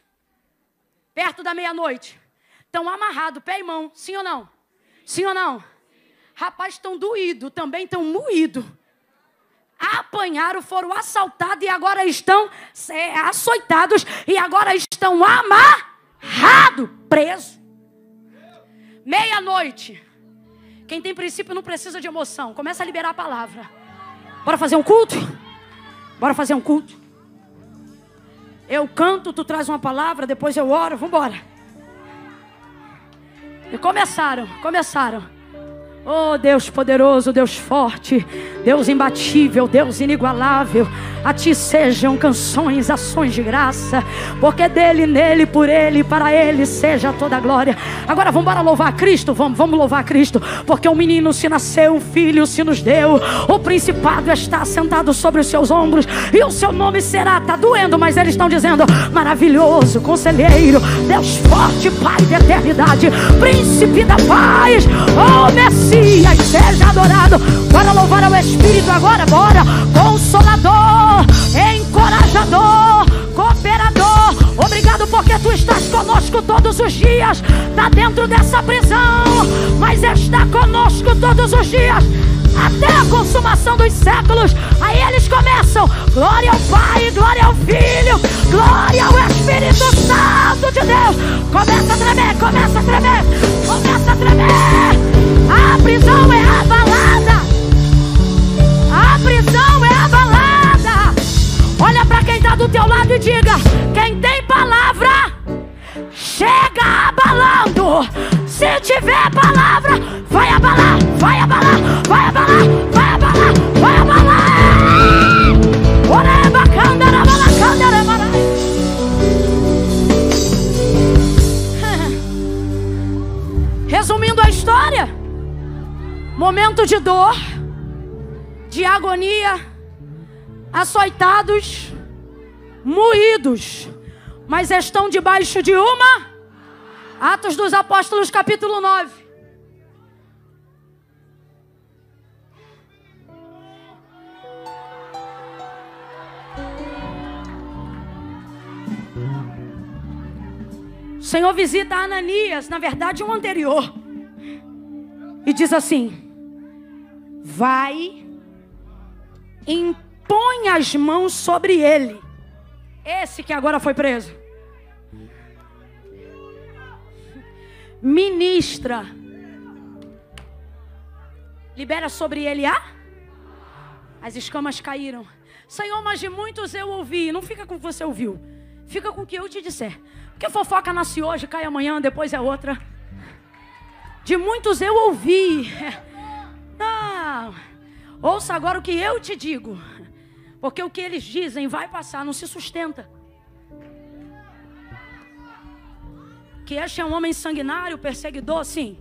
Perto da meia-noite. Estão amarrados, pé e mão. Sim ou não? Sim ou não? Rapaz, estão doídos, também estão moídos apanharam, foram assaltados e agora estão é, açoitados e agora estão amarrados, presos. Meia-noite. Quem tem princípio não precisa de emoção. Começa a liberar a palavra. Bora fazer um culto? Bora fazer um culto. Eu canto, tu traz uma palavra, depois eu oro, vamos embora. E começaram, começaram. Oh Deus poderoso, Deus forte, Deus imbatível, Deus inigualável. A ti sejam canções, ações de graça, porque dele, nele, por ele, para ele seja toda a glória. Agora vamos embora louvar Cristo, vamos, vamos louvar Cristo, porque um menino se nasceu, um filho se nos deu, o principado está sentado sobre os seus ombros, e o seu nome será, está doendo, mas eles estão dizendo: maravilhoso, conselheiro, Deus forte, Pai da eternidade, príncipe da paz, oh Messias, seja adorado. Bora louvar ao Espírito agora, bora, consolador encorajador, cooperador. Obrigado porque tu estás conosco todos os dias. Está dentro dessa prisão, mas está conosco todos os dias. Até a consumação dos séculos. Aí eles começam: glória ao Pai, glória ao Filho, glória ao Espírito Santo de Deus. Começa a tremer, começa a tremer, começa a tremer. A prisão é abalada. Olha para quem está do teu lado e diga: quem tem palavra, chega abalando. Se tiver palavra, vai abalar, vai abalar, vai abalar, vai abalar, vai abalar. Oreba, balacandara, Resumindo a história, momento de dor, de agonia, açoitados, moídos, mas estão debaixo de uma. Atos dos Apóstolos, capítulo 9. O Senhor visita Ananias, na verdade, um anterior, e diz assim: Vai em põe as mãos sobre ele. Esse que agora foi preso. Ministra. Libera sobre ele a. As escamas caíram. Senhor, mas de muitos eu ouvi. Não fica com o que você ouviu. Fica com o que eu te disser. Porque fofoca nasce hoje, cai amanhã, depois é outra. De muitos eu ouvi. Não. Ouça agora o que eu te digo. Porque o que eles dizem vai passar, não se sustenta. Que este é um homem sanguinário, perseguidor, sim.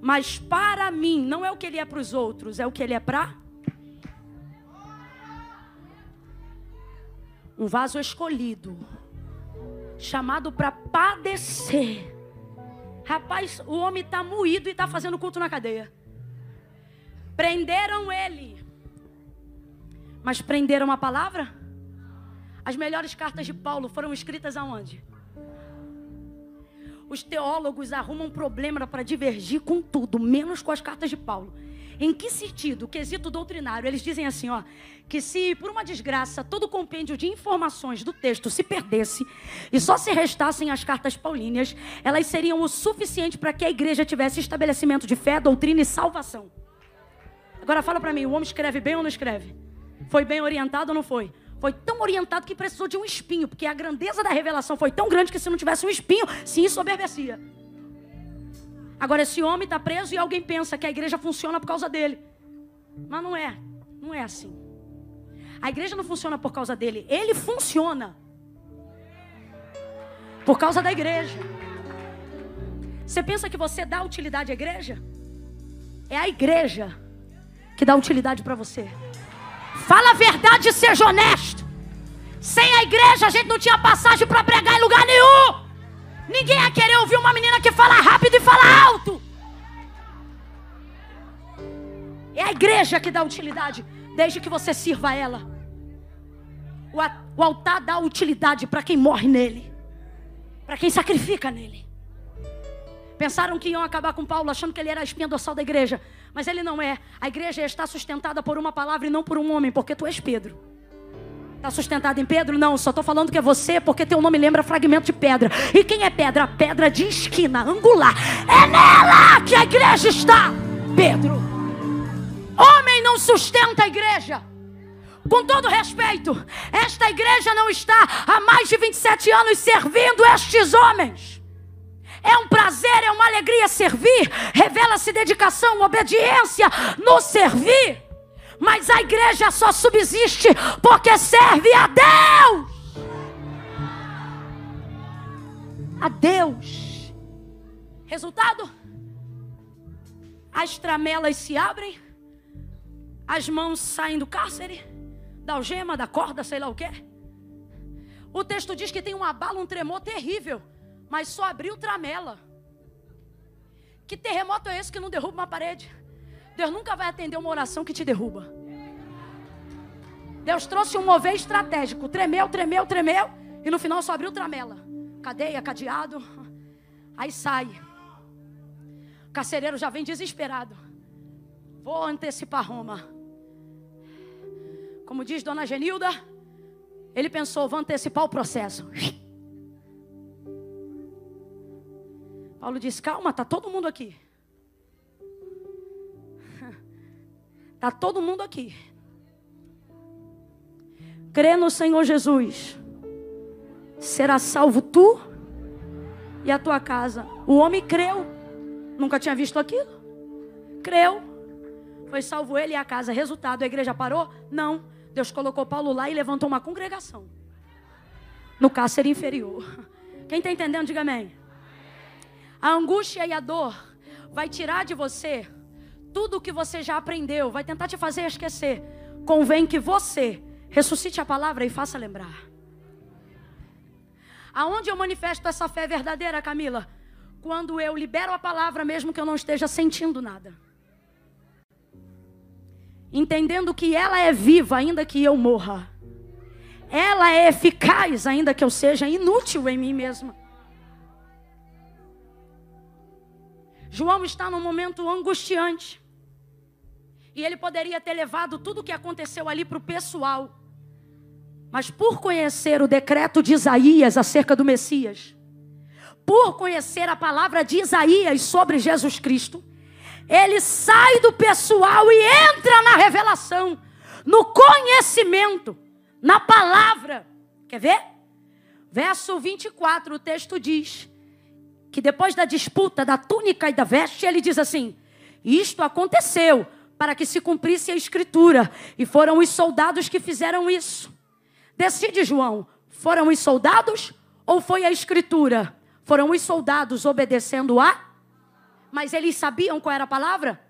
Mas para mim, não é o que ele é para os outros, é o que ele é para. Um vaso escolhido, chamado para padecer. Rapaz, o homem está moído e está fazendo culto na cadeia. Prenderam ele mas prenderam a palavra? As melhores cartas de Paulo foram escritas aonde? Os teólogos arrumam problema para divergir com tudo, menos com as cartas de Paulo. Em que sentido? Quesito doutrinário. Eles dizem assim, ó, que se por uma desgraça todo o compêndio de informações do texto se perdesse e só se restassem as cartas paulíneas, elas seriam o suficiente para que a igreja tivesse estabelecimento de fé, doutrina e salvação. Agora fala para mim, o homem escreve bem ou não escreve? Foi bem orientado ou não foi? foi tão orientado que precisou de um espinho, porque a grandeza da revelação foi tão grande que se não tivesse um espinho, se ensoberbecia. Agora, esse homem está preso e alguém pensa que a igreja funciona por causa dele. Mas não é, não é assim. A igreja não funciona por causa dele, ele funciona por causa da igreja. Você pensa que você dá utilidade à igreja? É a igreja que dá utilidade para você. Fala a verdade e seja honesto. Sem a igreja a gente não tinha passagem para pregar em lugar nenhum. Ninguém ia querer ouvir uma menina que fala rápido e fala alto. É a igreja que dá utilidade, desde que você sirva a ela. O altar dá utilidade para quem morre nele, para quem sacrifica nele. Pensaram que iam acabar com Paulo, achando que ele era a espinha dorsal da igreja. Mas ele não é. A igreja está sustentada por uma palavra e não por um homem, porque tu és Pedro. Está sustentado em Pedro? Não, só estou falando que é você, porque teu nome lembra fragmento de pedra. E quem é pedra? Pedra de esquina, angular. É nela que a igreja está, Pedro. Homem não sustenta a igreja. Com todo respeito, esta igreja não está há mais de 27 anos servindo estes homens. É um prazer, é uma alegria servir. Revela-se dedicação, obediência no servir. Mas a igreja só subsiste porque serve a Deus. A Deus. Resultado? As tramelas se abrem, as mãos saem do cárcere, da algema, da corda, sei lá o que. O texto diz que tem um abalo, um tremor terrível mas só abriu tramela. Que terremoto é esse que não derruba uma parede? Deus nunca vai atender uma oração que te derruba. Deus trouxe um mover estratégico. Tremeu, tremeu, tremeu. E no final só abriu tramela. Cadeia, cadeado. Aí sai. O carcereiro já vem desesperado. Vou antecipar Roma. Como diz Dona Genilda, ele pensou: vou antecipar o processo. Paulo diz: calma, está todo mundo aqui. Está todo mundo aqui. Crê no Senhor Jesus. Será salvo tu e a tua casa. O homem creu. Nunca tinha visto aquilo. Creu. Foi salvo ele e a casa. Resultado: a igreja parou? Não. Deus colocou Paulo lá e levantou uma congregação. No cárcere inferior. Quem está entendendo, diga amém. A angústia e a dor vai tirar de você tudo o que você já aprendeu, vai tentar te fazer esquecer. Convém que você ressuscite a palavra e faça lembrar. Aonde eu manifesto essa fé verdadeira, Camila? Quando eu libero a palavra, mesmo que eu não esteja sentindo nada. Entendendo que ela é viva, ainda que eu morra. Ela é eficaz, ainda que eu seja inútil em mim mesma. João está num momento angustiante. E ele poderia ter levado tudo o que aconteceu ali para o pessoal. Mas por conhecer o decreto de Isaías acerca do Messias, por conhecer a palavra de Isaías sobre Jesus Cristo, ele sai do pessoal e entra na revelação, no conhecimento, na palavra. Quer ver? Verso 24, o texto diz: que depois da disputa da túnica e da veste, ele diz assim: Isto aconteceu para que se cumprisse a escritura, e foram os soldados que fizeram isso. Decide, João: foram os soldados ou foi a escritura? Foram os soldados obedecendo a. Mas eles sabiam qual era a palavra?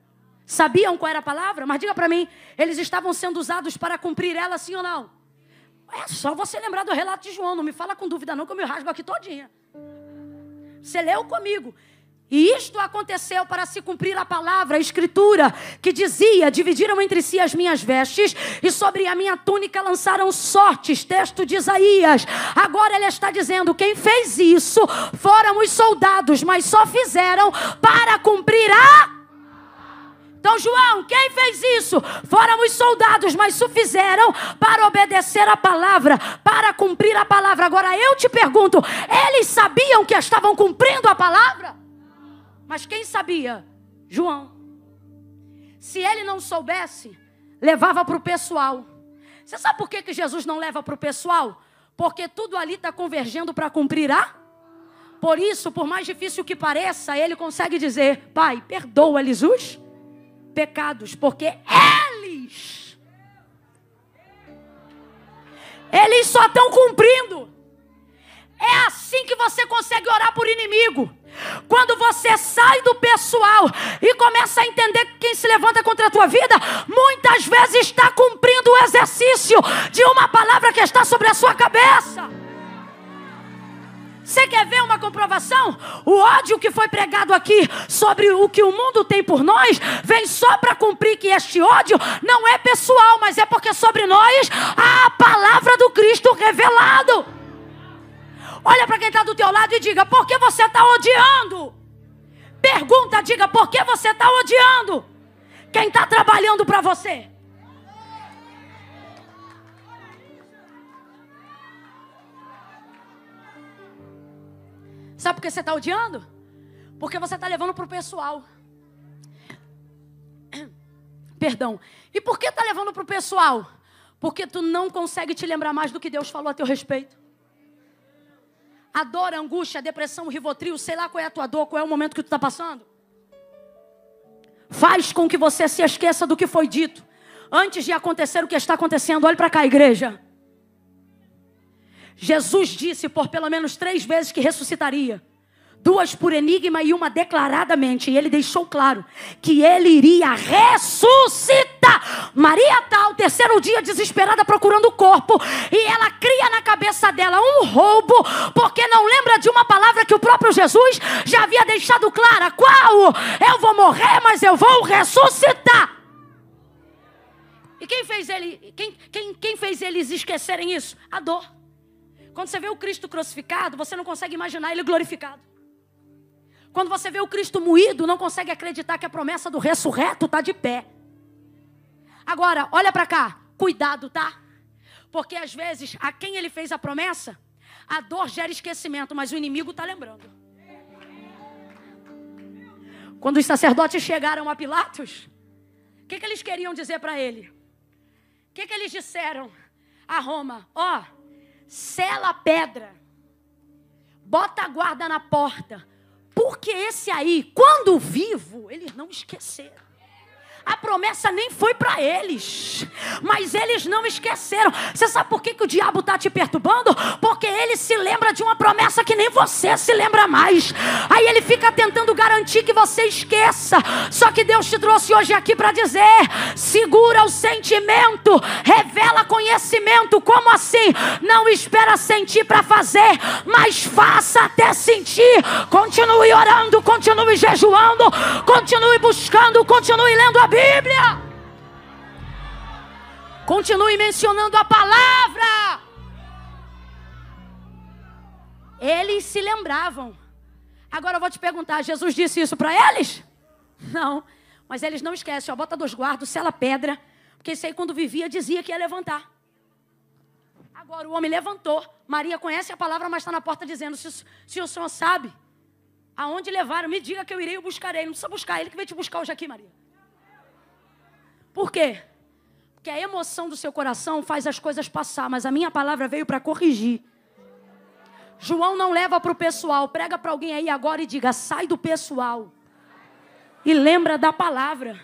Sabiam qual era a palavra? Mas diga para mim, eles estavam sendo usados para cumprir ela, sim ou não? É só você lembrar do relato de João, não me fala com dúvida não, que eu me rasgo aqui todinha. Você leu comigo. E isto aconteceu para se cumprir a palavra, a escritura, que dizia: dividiram entre si as minhas vestes, e sobre a minha túnica lançaram sortes. Texto de Isaías. Agora ele está dizendo: quem fez isso foram os soldados, mas só fizeram para cumprir a então, João, quem fez isso? Foram os soldados, mas isso fizeram para obedecer a palavra, para cumprir a palavra. Agora eu te pergunto: eles sabiam que estavam cumprindo a palavra? Mas quem sabia? João. Se ele não soubesse, levava para o pessoal, Você sabe por que, que Jesus não leva para o pessoal? Porque tudo ali está convergendo para cumprir a. Por isso, por mais difícil que pareça, ele consegue dizer: Pai, perdoa-lhes os pecados, porque eles. Eles só estão cumprindo. É assim que você consegue orar por inimigo. Quando você sai do pessoal e começa a entender que quem se levanta contra a tua vida, muitas vezes está cumprindo o exercício de uma palavra que está sobre a sua cabeça. Você quer ver uma comprovação? O ódio que foi pregado aqui sobre o que o mundo tem por nós vem só para cumprir que este ódio não é pessoal, mas é porque sobre nós há a palavra do Cristo revelado. Olha para quem está do teu lado e diga: por que você está odiando? Pergunta, diga: por que você está odiando? Quem está trabalhando para você? Sabe por que você está odiando? Porque você está levando para o pessoal. Perdão. E por que está levando para o pessoal? Porque tu não consegue te lembrar mais do que Deus falou a teu respeito a dor, a angústia, a depressão, o rivotril, sei lá qual é a tua dor, qual é o momento que tu está passando. Faz com que você se esqueça do que foi dito. Antes de acontecer o que está acontecendo, olhe para cá, igreja. Jesus disse por pelo menos três vezes que ressuscitaria duas por enigma e uma declaradamente. E ele deixou claro que ele iria ressuscitar. Maria está ao terceiro dia desesperada procurando o corpo. E ela cria na cabeça dela um roubo, porque não lembra de uma palavra que o próprio Jesus já havia deixado clara: qual? Eu vou morrer, mas eu vou ressuscitar. E quem fez ele, quem, quem, quem fez eles esquecerem isso? A dor. Quando você vê o Cristo crucificado, você não consegue imaginar ele glorificado. Quando você vê o Cristo moído, não consegue acreditar que a promessa do ressurreto está de pé. Agora, olha para cá, cuidado, tá? Porque às vezes, a quem ele fez a promessa, a dor gera esquecimento, mas o inimigo está lembrando. Quando os sacerdotes chegaram a Pilatos, o que, que eles queriam dizer para ele? O que, que eles disseram a Roma? Ó, oh, sela a pedra, bota a guarda na porta, porque esse aí, quando vivo, eles não esqueceram. A promessa nem foi para eles, mas eles não esqueceram. Você sabe por que, que o diabo está te perturbando? Porque ele se lembra de uma promessa que nem você se lembra mais. Aí ele fica tentando garantir que você esqueça. Só que Deus te trouxe hoje aqui para dizer: segura o sentimento, revela conhecimento. Como assim? Não espera sentir para fazer, mas faça até sentir. Continue orando, continue jejuando, continue buscando, continue lendo a Bíblia. Continue mencionando a palavra. Eles se lembravam. Agora eu vou te perguntar: Jesus disse isso para eles? Não. Mas eles não esquecem, ó, bota dois guardos, sela pedra. Porque isso aí, quando vivia, dizia que ia levantar. Agora o homem levantou. Maria conhece a palavra, mas está na porta dizendo: se, se o senhor sabe aonde levaram, me diga que eu irei e buscarei. Não precisa buscar, ele que veio te buscar hoje aqui, Maria. Por quê? Porque a emoção do seu coração faz as coisas passar, mas a minha palavra veio para corrigir. João não leva para o pessoal, prega para alguém aí agora e diga: sai do pessoal. E lembra da palavra.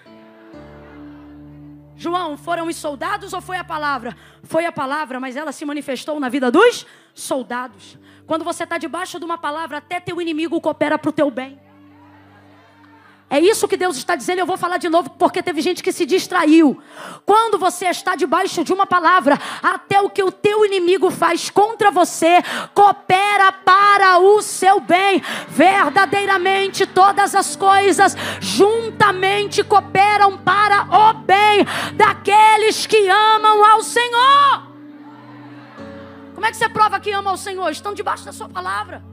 João, foram os soldados ou foi a palavra? Foi a palavra, mas ela se manifestou na vida dos soldados. Quando você está debaixo de uma palavra, até teu inimigo coopera para o teu bem. É isso que Deus está dizendo. Eu vou falar de novo porque teve gente que se distraiu. Quando você está debaixo de uma palavra, até o que o teu inimigo faz contra você coopera para o seu bem. Verdadeiramente todas as coisas juntamente cooperam para o bem daqueles que amam ao Senhor. Como é que você prova que ama ao Senhor? Estão debaixo da sua palavra.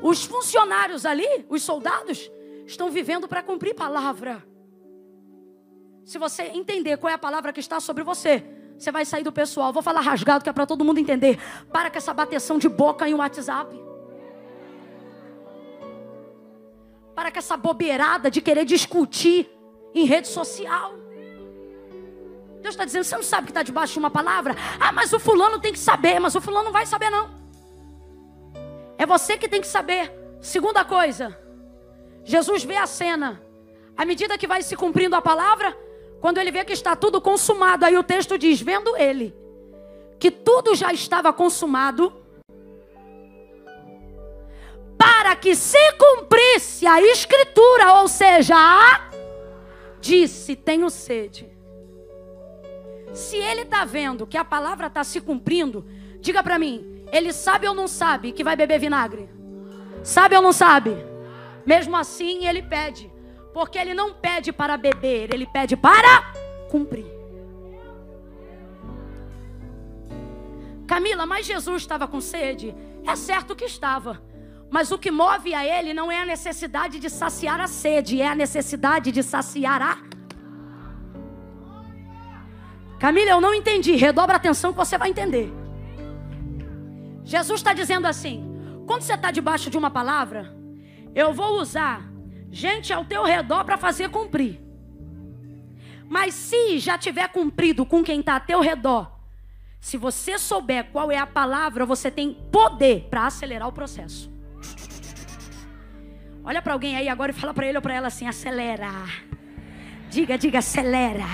Os funcionários ali, os soldados, estão vivendo para cumprir palavra. Se você entender qual é a palavra que está sobre você, você vai sair do pessoal. Vou falar rasgado que é para todo mundo entender. Para com essa bateção de boca em WhatsApp. Para com essa bobeirada de querer discutir em rede social. Deus está dizendo: você não sabe que está debaixo de uma palavra? Ah, mas o fulano tem que saber, mas o fulano não vai saber, não. É você que tem que saber. Segunda coisa, Jesus vê a cena. À medida que vai se cumprindo a palavra, quando ele vê que está tudo consumado, aí o texto diz: vendo ele que tudo já estava consumado, para que se cumprisse a escritura, ou seja, a disse: Tenho sede. Se ele está vendo que a palavra está se cumprindo, diga para mim, ele sabe ou não sabe que vai beber vinagre? Sabe ou não sabe? Mesmo assim, ele pede, porque ele não pede para beber, ele pede para cumprir. Camila, mas Jesus estava com sede? É certo que estava. Mas o que move a ele não é a necessidade de saciar a sede, é a necessidade de saciar a. Camila, eu não entendi. Redobra a atenção que você vai entender. Jesus está dizendo assim: quando você está debaixo de uma palavra, eu vou usar gente ao teu redor para fazer cumprir. Mas se já tiver cumprido com quem está ao teu redor, se você souber qual é a palavra, você tem poder para acelerar o processo. Olha para alguém aí agora e fala para ele ou para ela assim: acelera. Diga, diga, acelera.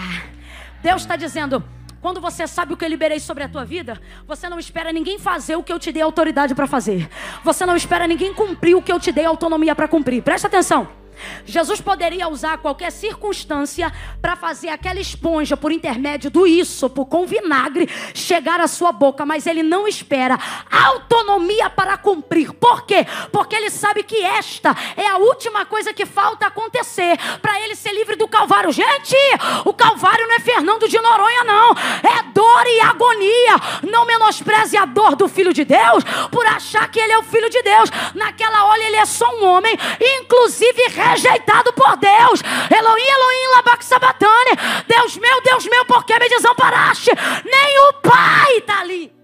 Deus está dizendo: quando você sabe o que eu liberei sobre a tua vida, você não espera ninguém fazer o que eu te dei autoridade para fazer. Você não espera ninguém cumprir o que eu te dei autonomia para cumprir. Presta atenção. Jesus poderia usar qualquer circunstância para fazer aquela esponja por intermédio do ísopo com vinagre chegar à sua boca, mas ele não espera autonomia para cumprir. Por quê? Porque ele sabe que esta é a última coisa que falta acontecer para ele ser livre do Calvário. Gente, o Calvário não é Fernando de Noronha, não. É dor e agonia. Não menospreze a dor do Filho de Deus por achar que ele é o Filho de Deus. Naquela hora ele é só um homem, inclusive rejeitado por Deus. Elohim, Elohim, Labac Sabatane. Deus meu, Deus meu, por que me desamparaste? Nem o Pai está ali.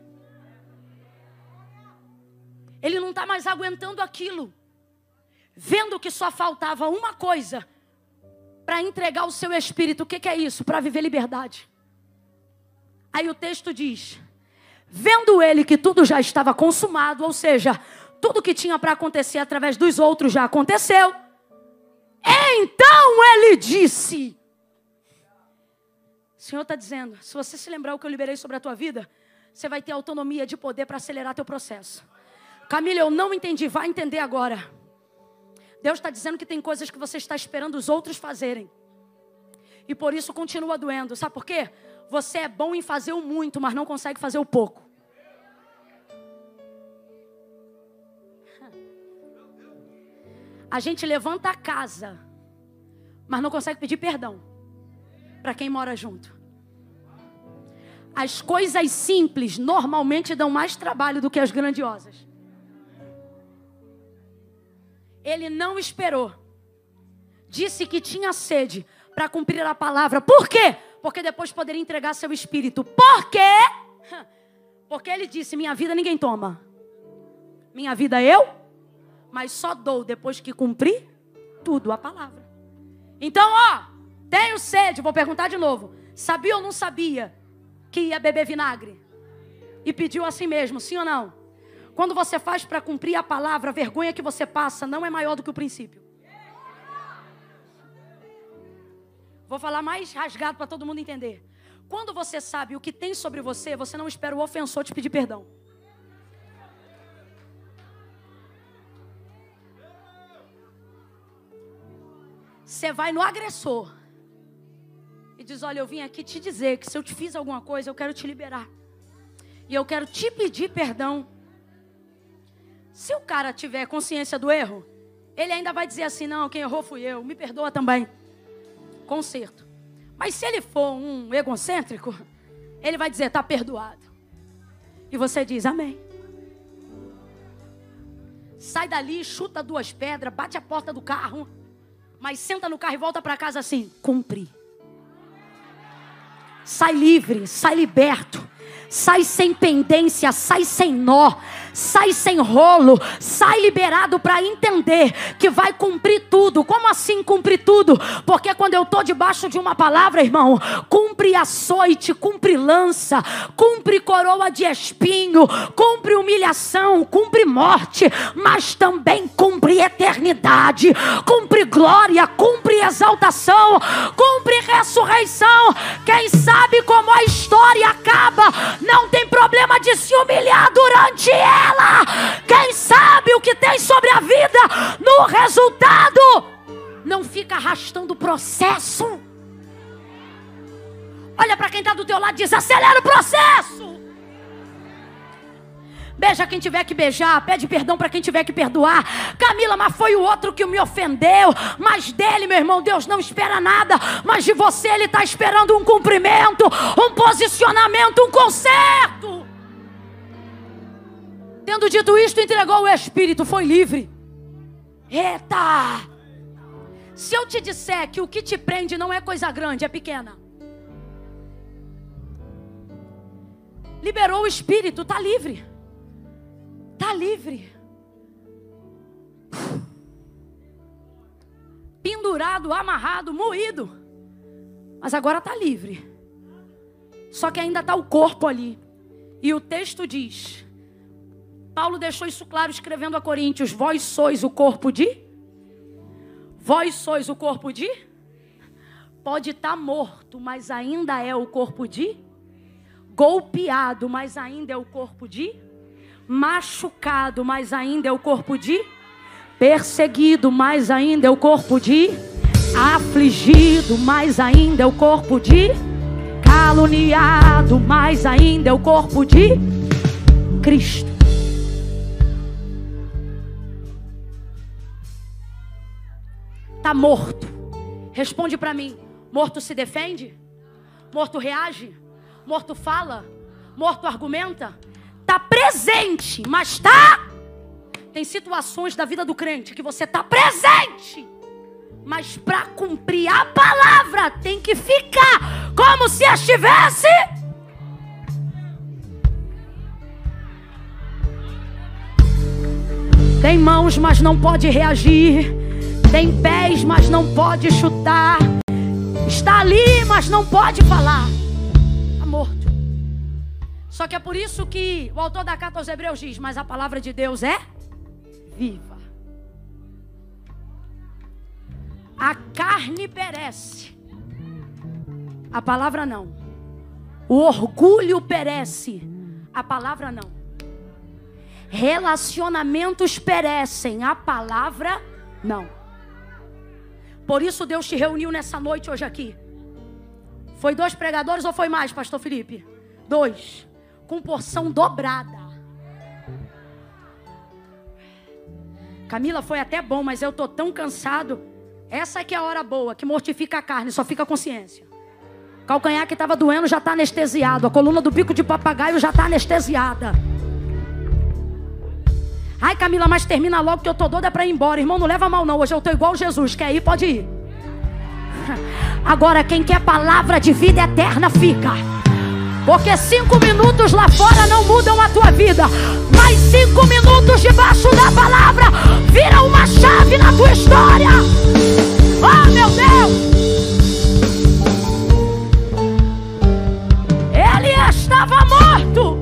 Ele não está mais aguentando aquilo. Vendo que só faltava uma coisa para entregar o seu espírito. O que, que é isso? Para viver liberdade. Aí o texto diz: Vendo ele que tudo já estava consumado, ou seja, tudo que tinha para acontecer através dos outros já aconteceu. Então ele disse: O Senhor está dizendo, se você se lembrar o que eu liberei sobre a tua vida, você vai ter autonomia de poder para acelerar teu processo. Camila, eu não entendi, vai entender agora. Deus está dizendo que tem coisas que você está esperando os outros fazerem. E por isso continua doendo. Sabe por quê? Você é bom em fazer o muito, mas não consegue fazer o pouco. A gente levanta a casa, mas não consegue pedir perdão para quem mora junto. As coisas simples normalmente dão mais trabalho do que as grandiosas. Ele não esperou. Disse que tinha sede para cumprir a palavra. Por quê? Porque depois poderia entregar seu espírito. Por quê? Porque ele disse: Minha vida ninguém toma. Minha vida eu mas só dou depois que cumprir tudo a palavra. Então, ó, tenho sede, vou perguntar de novo. Sabia ou não sabia que ia beber vinagre? E pediu assim mesmo, sim ou não? Quando você faz para cumprir a palavra, a vergonha que você passa não é maior do que o princípio. Vou falar mais rasgado para todo mundo entender. Quando você sabe o que tem sobre você, você não espera o ofensor te pedir perdão. Você vai no agressor e diz: Olha, eu vim aqui te dizer que se eu te fiz alguma coisa, eu quero te liberar. E eu quero te pedir perdão. Se o cara tiver consciência do erro, ele ainda vai dizer assim: Não, quem errou fui eu, me perdoa também. Conserto. Mas se ele for um egocêntrico, ele vai dizer: Está perdoado. E você diz: Amém. Sai dali, chuta duas pedras, bate a porta do carro mas senta no carro e volta para casa assim: cumpri. Sai livre, sai liberto, sai sem pendência, sai sem nó, sai sem rolo, sai liberado para entender que vai cumprir tudo. Como assim cumprir tudo? Porque quando eu estou debaixo de uma palavra, irmão, cumpre açoite, cumpre lança, cumpre coroa de espinho, cumpre humilhação, cumpre morte, mas também cumpre eternidade, cumpre glória, cumpre exaltação, cumpre ressurreição. Quem sabe como a história acaba, não tem problema de se humilhar durante ela. Quem sabe o que tem sobre a vida no resultado, não fica arrastando o processo. Olha para quem está do teu lado e diz: acelera o processo. Beija quem tiver que beijar, pede perdão para quem tiver que perdoar. Camila, mas foi o outro que me ofendeu. Mas dele, meu irmão, Deus não espera nada. Mas de você, Ele está esperando um cumprimento, um posicionamento, um conserto. Tendo dito isto, entregou o Espírito, foi livre. Eita! Se eu te disser que o que te prende não é coisa grande, é pequena. Liberou o Espírito, está livre está livre. Pendurado, amarrado, moído. Mas agora está livre. Só que ainda está o corpo ali. E o texto diz: Paulo deixou isso claro escrevendo a Coríntios: Vós sois o corpo de. Vós sois o corpo de. Pode estar tá morto, mas ainda é o corpo de. Golpeado, mas ainda é o corpo de machucado, mas ainda é o corpo de perseguido, mas ainda é o corpo de afligido, mas ainda é o corpo de caluniado, mas ainda é o corpo de Cristo. Tá morto. Responde para mim. Morto se defende? Morto reage? Morto fala? Morto argumenta? está presente, mas está. Tem situações da vida do crente que você está presente, mas para cumprir a palavra tem que ficar como se estivesse. Tem mãos, mas não pode reagir. Tem pés, mas não pode chutar. Está ali, mas não pode falar. Só que é por isso que o autor da carta aos Hebreus diz: Mas a palavra de Deus é viva. A carne perece, a palavra não. O orgulho perece, a palavra não. Relacionamentos perecem, a palavra não. Por isso Deus te reuniu nessa noite hoje aqui. Foi dois pregadores ou foi mais, pastor Felipe? Dois com porção dobrada. Camila, foi até bom, mas eu tô tão cansado. Essa é que é a hora boa, que mortifica a carne, só fica a consciência. Calcanhar que estava doendo já está anestesiado. A coluna do bico de papagaio já está anestesiada. Ai, Camila, mas termina logo que eu tô doida para ir embora. Irmão, não leva mal não. Hoje eu tô igual Jesus. Quer ir? Pode ir. Agora, quem quer palavra de vida eterna, fica. Porque cinco minutos lá fora não mudam a tua vida. Mas cinco minutos debaixo da palavra viram uma chave na tua história. Oh meu Deus! Ele estava morto. Morto.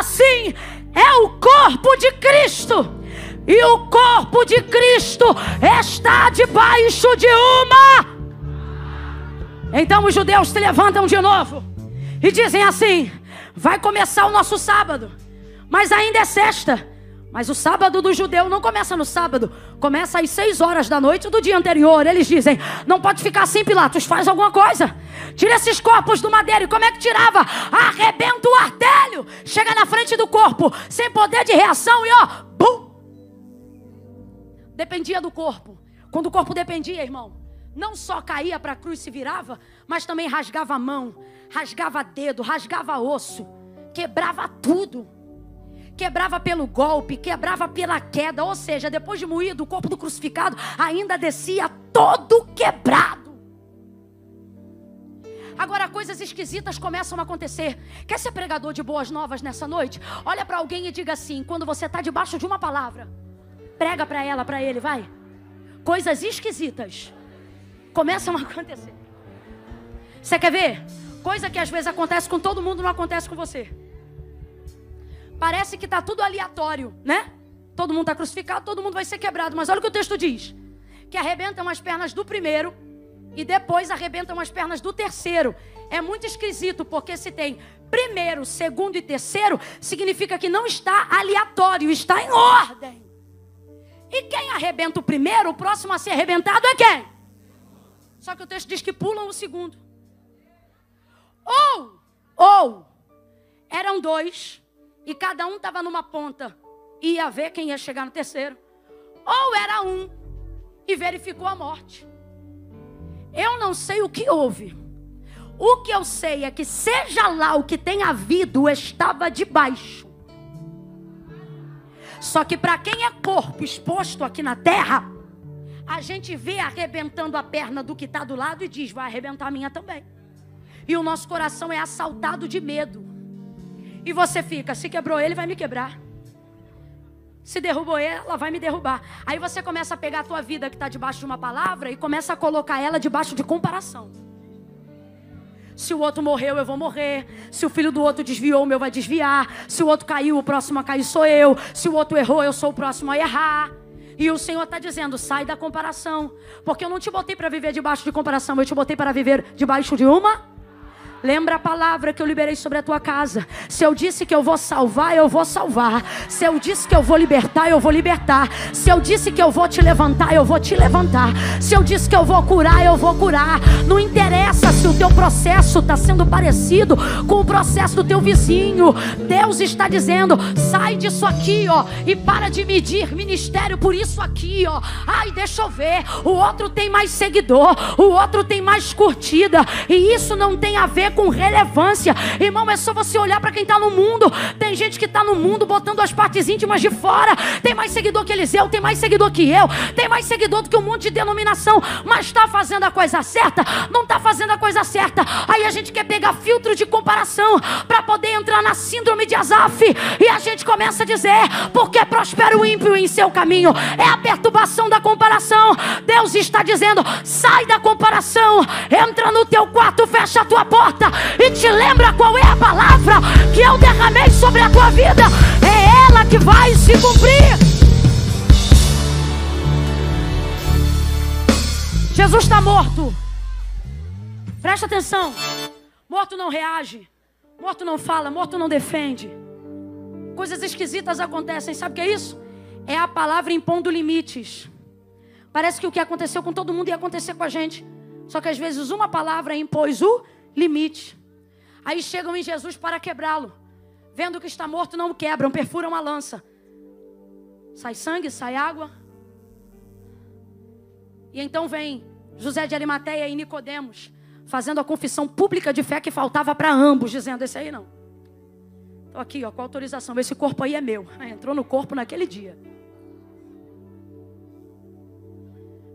Assim é o corpo de Cristo e o corpo de Cristo está debaixo de uma. Então os judeus se levantam de novo e dizem assim: vai começar o nosso sábado, mas ainda é sexta. Mas o sábado do judeu não começa no sábado, começa às seis horas da noite do dia anterior. Eles dizem: não pode ficar assim, Pilatos, faz alguma coisa. Tira esses corpos do madeiro. E como é que tirava? Arrebenta o artelho, chega na frente do corpo, sem poder de reação e ó, bum, dependia do corpo. Quando o corpo dependia, irmão, não só caía para a cruz e se virava, mas também rasgava a mão, rasgava dedo, rasgava osso, quebrava tudo. Quebrava pelo golpe, quebrava pela queda, ou seja, depois de moído, o corpo do crucificado ainda descia todo quebrado. Agora coisas esquisitas começam a acontecer. Quer ser pregador de boas novas nessa noite? Olha para alguém e diga assim: quando você está debaixo de uma palavra, prega para ela, para ele, vai. Coisas esquisitas começam a acontecer. Você quer ver? Coisa que às vezes acontece com todo mundo, não acontece com você. Parece que está tudo aleatório, né? Todo mundo está crucificado, todo mundo vai ser quebrado. Mas olha o que o texto diz: que arrebentam as pernas do primeiro e depois arrebentam as pernas do terceiro. É muito esquisito, porque se tem primeiro, segundo e terceiro, significa que não está aleatório, está em ordem. E quem arrebenta o primeiro, o próximo a ser arrebentado é quem? Só que o texto diz que pulam o segundo. Ou, ou, eram dois, e cada um estava numa ponta, e ia ver quem ia chegar no terceiro. Ou era um, e verificou a morte. Eu não sei o que houve. O que eu sei é que, seja lá o que tenha havido, estava debaixo. Só que para quem é corpo exposto aqui na terra, a gente vê arrebentando a perna do que está do lado e diz: vai arrebentar a minha também. E o nosso coração é assaltado de medo. E você fica: se quebrou ele, vai me quebrar. Se derrubou ela, vai me derrubar. Aí você começa a pegar a tua vida que está debaixo de uma palavra e começa a colocar ela debaixo de comparação. Se o outro morreu, eu vou morrer. Se o filho do outro desviou, o meu vai desviar. Se o outro caiu, o próximo a cair sou eu. Se o outro errou, eu sou o próximo a errar. E o Senhor está dizendo: sai da comparação. Porque eu não te botei para viver debaixo de comparação, eu te botei para viver debaixo de uma Lembra a palavra que eu liberei sobre a tua casa. Se eu disse que eu vou salvar, eu vou salvar. Se eu disse que eu vou libertar, eu vou libertar. Se eu disse que eu vou te levantar, eu vou te levantar. Se eu disse que eu vou curar, eu vou curar. Não interessa se o teu processo está sendo parecido com o processo do teu vizinho. Deus está dizendo: sai disso aqui, ó, e para de medir ministério por isso aqui, ó. Ai, deixa eu ver. O outro tem mais seguidor, o outro tem mais curtida, e isso não tem a ver com relevância. Irmão, é só você olhar para quem está no mundo. Tem gente que está no mundo botando as partes íntimas de fora. Tem mais seguidor que Eliseu, tem mais seguidor que eu, tem mais seguidor do que um monte de denominação. Mas está fazendo a coisa certa? Não está fazendo a coisa certa. Aí a gente quer pegar filtro de comparação para poder entrar na síndrome de Azaf. E a gente começa a dizer: porque prospera o ímpio em seu caminho. É a perturbação da comparação. Deus está dizendo: sai da comparação, entra no teu quarto, fecha a tua porta e te lembra qual é a palavra que eu derramei sobre a tua vida. É ela que vai se cumprir. Jesus está morto. Presta atenção. Morto não reage. Morto não fala. Morto não defende. Coisas esquisitas acontecem. Sabe o que é isso? É a palavra impondo limites. Parece que o que aconteceu com todo mundo ia acontecer com a gente. Só que às vezes uma palavra impôs o limite. Aí chegam em Jesus para quebrá-lo. Vendo que está morto, não o quebram, perfuram a lança. Sai sangue, sai água. E então vem José de Arimateia e Nicodemos, fazendo a confissão pública de fé que faltava para ambos, dizendo: Esse aí não. Estou aqui, ó, com autorização. Esse corpo aí é meu. Entrou no corpo naquele dia.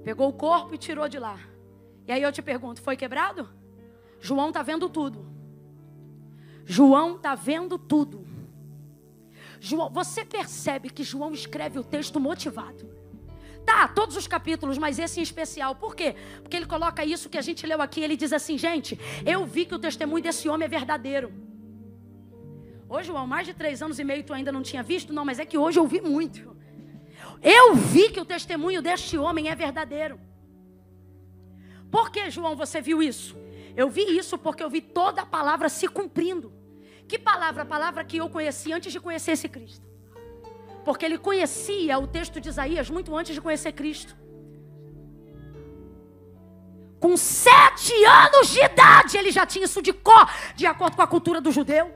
Pegou o corpo e tirou de lá. E aí eu te pergunto: foi quebrado? João está vendo tudo. João está vendo tudo. João, você percebe que João escreve o texto motivado. Tá, todos os capítulos, mas esse em especial. Por quê? Porque ele coloca isso que a gente leu aqui. Ele diz assim, gente, eu vi que o testemunho desse homem é verdadeiro. Hoje, João, mais de três anos e meio tu ainda não tinha visto? Não, mas é que hoje eu vi muito. Eu vi que o testemunho deste homem é verdadeiro. Por que, João, você viu isso? Eu vi isso porque eu vi toda a palavra se cumprindo. Que palavra? A palavra que eu conheci antes de conhecer esse Cristo. Porque ele conhecia o texto de Isaías muito antes de conhecer Cristo. Com sete anos de idade, ele já tinha isso de cor, de acordo com a cultura do judeu.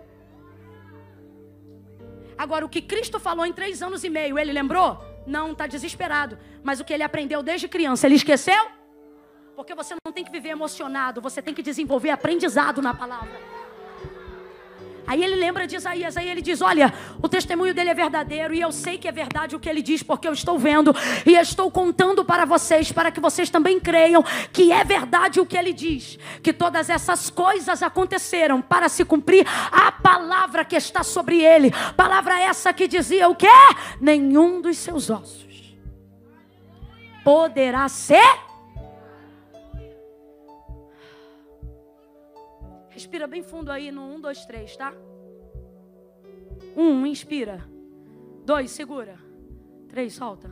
Agora, o que Cristo falou em três anos e meio, ele lembrou? Não, está desesperado. Mas o que ele aprendeu desde criança, ele esqueceu? Porque você não tem que viver emocionado, você tem que desenvolver aprendizado na palavra. Aí ele lembra de Isaías, aí ele diz: Olha, o testemunho dele é verdadeiro e eu sei que é verdade o que ele diz, porque eu estou vendo e estou contando para vocês, para que vocês também creiam que é verdade o que ele diz, que todas essas coisas aconteceram para se cumprir a palavra que está sobre ele, palavra essa que dizia o que? Nenhum dos seus ossos poderá ser. Respira bem fundo aí no 1, 2, 3, tá? 1, inspira. 2, segura. 3, solta.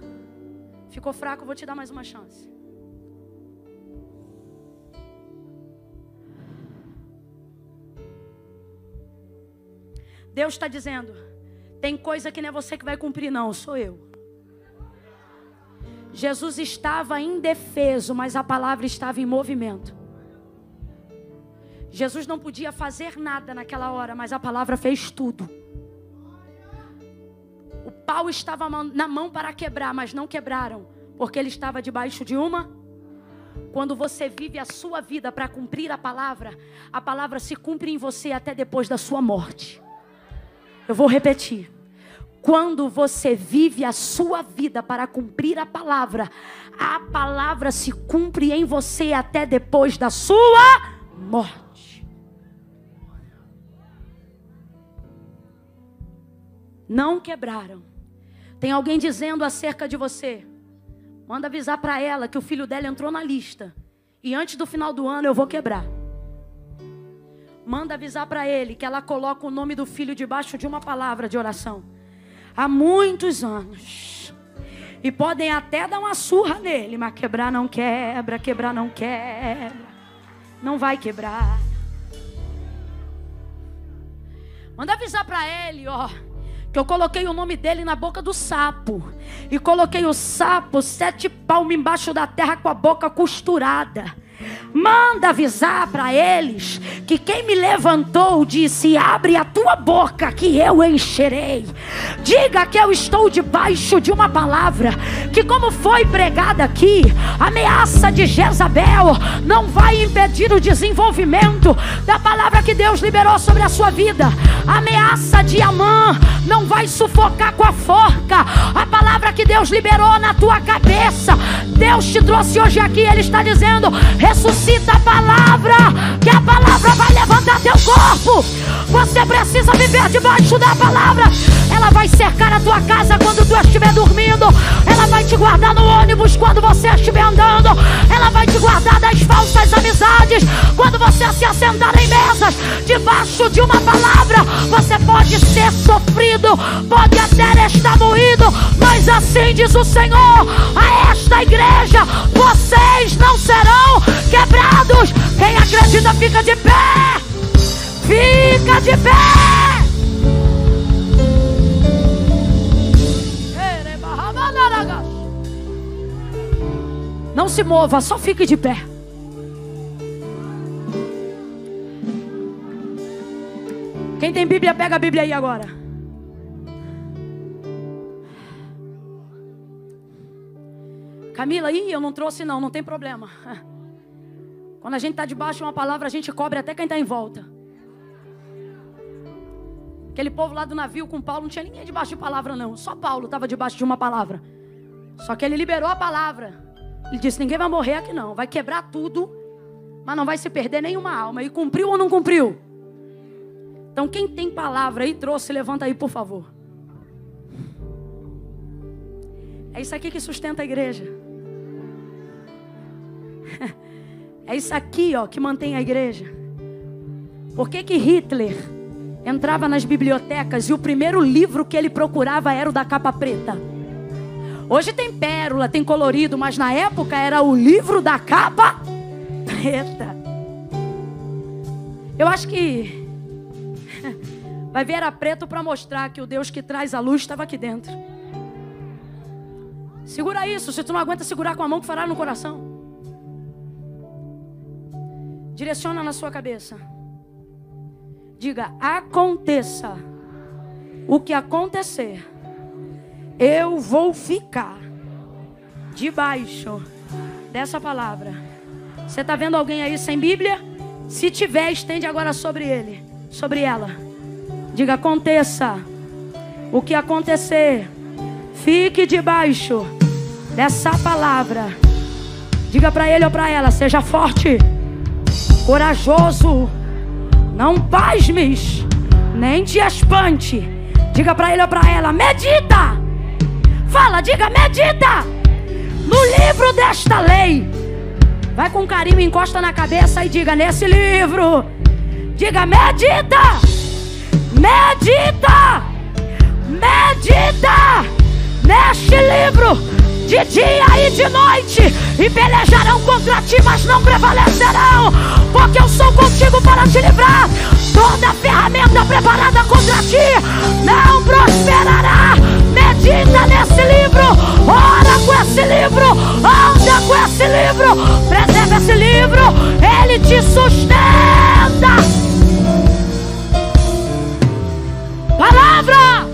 Ficou fraco, vou te dar mais uma chance. Deus está dizendo: tem coisa que não é você que vai cumprir, não, sou eu. Jesus estava indefeso, mas a palavra estava em movimento. Jesus não podia fazer nada naquela hora, mas a palavra fez tudo. O pau estava na mão para quebrar, mas não quebraram, porque ele estava debaixo de uma. Quando você vive a sua vida para cumprir a palavra, a palavra se cumpre em você até depois da sua morte. Eu vou repetir. Quando você vive a sua vida para cumprir a palavra, a palavra se cumpre em você até depois da sua morte. Não quebraram. Tem alguém dizendo acerca de você. Manda avisar para ela que o filho dela entrou na lista. E antes do final do ano eu vou quebrar. Manda avisar para ele que ela coloca o nome do filho debaixo de uma palavra de oração. Há muitos anos. E podem até dar uma surra nele, mas quebrar não quebra, quebrar não quebra. Não vai quebrar. Manda avisar para ele, ó que eu coloquei o nome dele na boca do sapo. E coloquei o sapo sete palmos embaixo da terra com a boca costurada. Manda avisar para eles que quem me levantou disse: Abre a tua boca que eu encherei. Diga que eu estou debaixo de uma palavra que, como foi pregada aqui, a ameaça de Jezabel não vai impedir o desenvolvimento da palavra que Deus liberou sobre a sua vida. A ameaça de Amã não vai sufocar com a forca. A palavra que Deus liberou na tua cabeça, Deus te trouxe hoje aqui. Ele está dizendo: ressuscita a palavra, que a palavra vai levantar teu corpo. Você precisa viver debaixo da palavra. Ela vai cercar a tua casa quando tu estiver dormindo. Ela vai te guardar no ônibus quando você estiver andando. Ela vai te guardar das falsas amizades quando você se assentar em mesas. Debaixo de uma palavra, você pode ser sofrido, pode até estar moído, mas assim diz o Senhor a esta igreja: vocês não serão quebrados. Quem acredita, fica de pé. Fica de pé. Não se mova, só fique de pé. Quem tem Bíblia, pega a Bíblia aí agora. Camila, aí eu não trouxe não, não tem problema. Quando a gente está debaixo de uma palavra, a gente cobre até quem está em volta. Aquele povo lá do navio com Paulo não tinha ninguém debaixo de palavra, não. Só Paulo estava debaixo de uma palavra. Só que ele liberou a palavra. Ele disse: ninguém vai morrer aqui, não. Vai quebrar tudo, mas não vai se perder nenhuma alma. E cumpriu ou não cumpriu? Então, quem tem palavra aí, trouxe, levanta aí, por favor. É isso aqui que sustenta a igreja. É isso aqui, ó, que mantém a igreja. Por que que Hitler entrava nas bibliotecas e o primeiro livro que ele procurava era o da capa preta? Hoje tem pérola, tem colorido, mas na época era o livro da capa preta. Eu acho que vai ver a preto para mostrar que o Deus que traz a luz estava aqui dentro. Segura isso, se tu não aguenta segurar com a mão que fará no coração. Direciona na sua cabeça. Diga: aconteça o que acontecer, eu vou ficar debaixo dessa palavra. Você está vendo alguém aí sem Bíblia? Se tiver, estende agora sobre ele, sobre ela. Diga: aconteça o que acontecer, fique debaixo dessa palavra. Diga para ele ou para ela: seja forte, corajoso, não pasmes, nem te espante. Diga para ele ou para ela: medita. Fala, diga: medita no livro desta lei. Vai com carinho, encosta na cabeça e diga: nesse livro. Diga: medita, medita, medita neste livro de dia e de noite, e pelejarão contra ti, mas não prevalecerão, porque eu sou contigo para te livrar. Toda ferramenta preparada contra ti não prosperará. Medita nesse livro, ora com esse livro, anda com esse livro, preserva esse livro, ele te sustenta. Palavra!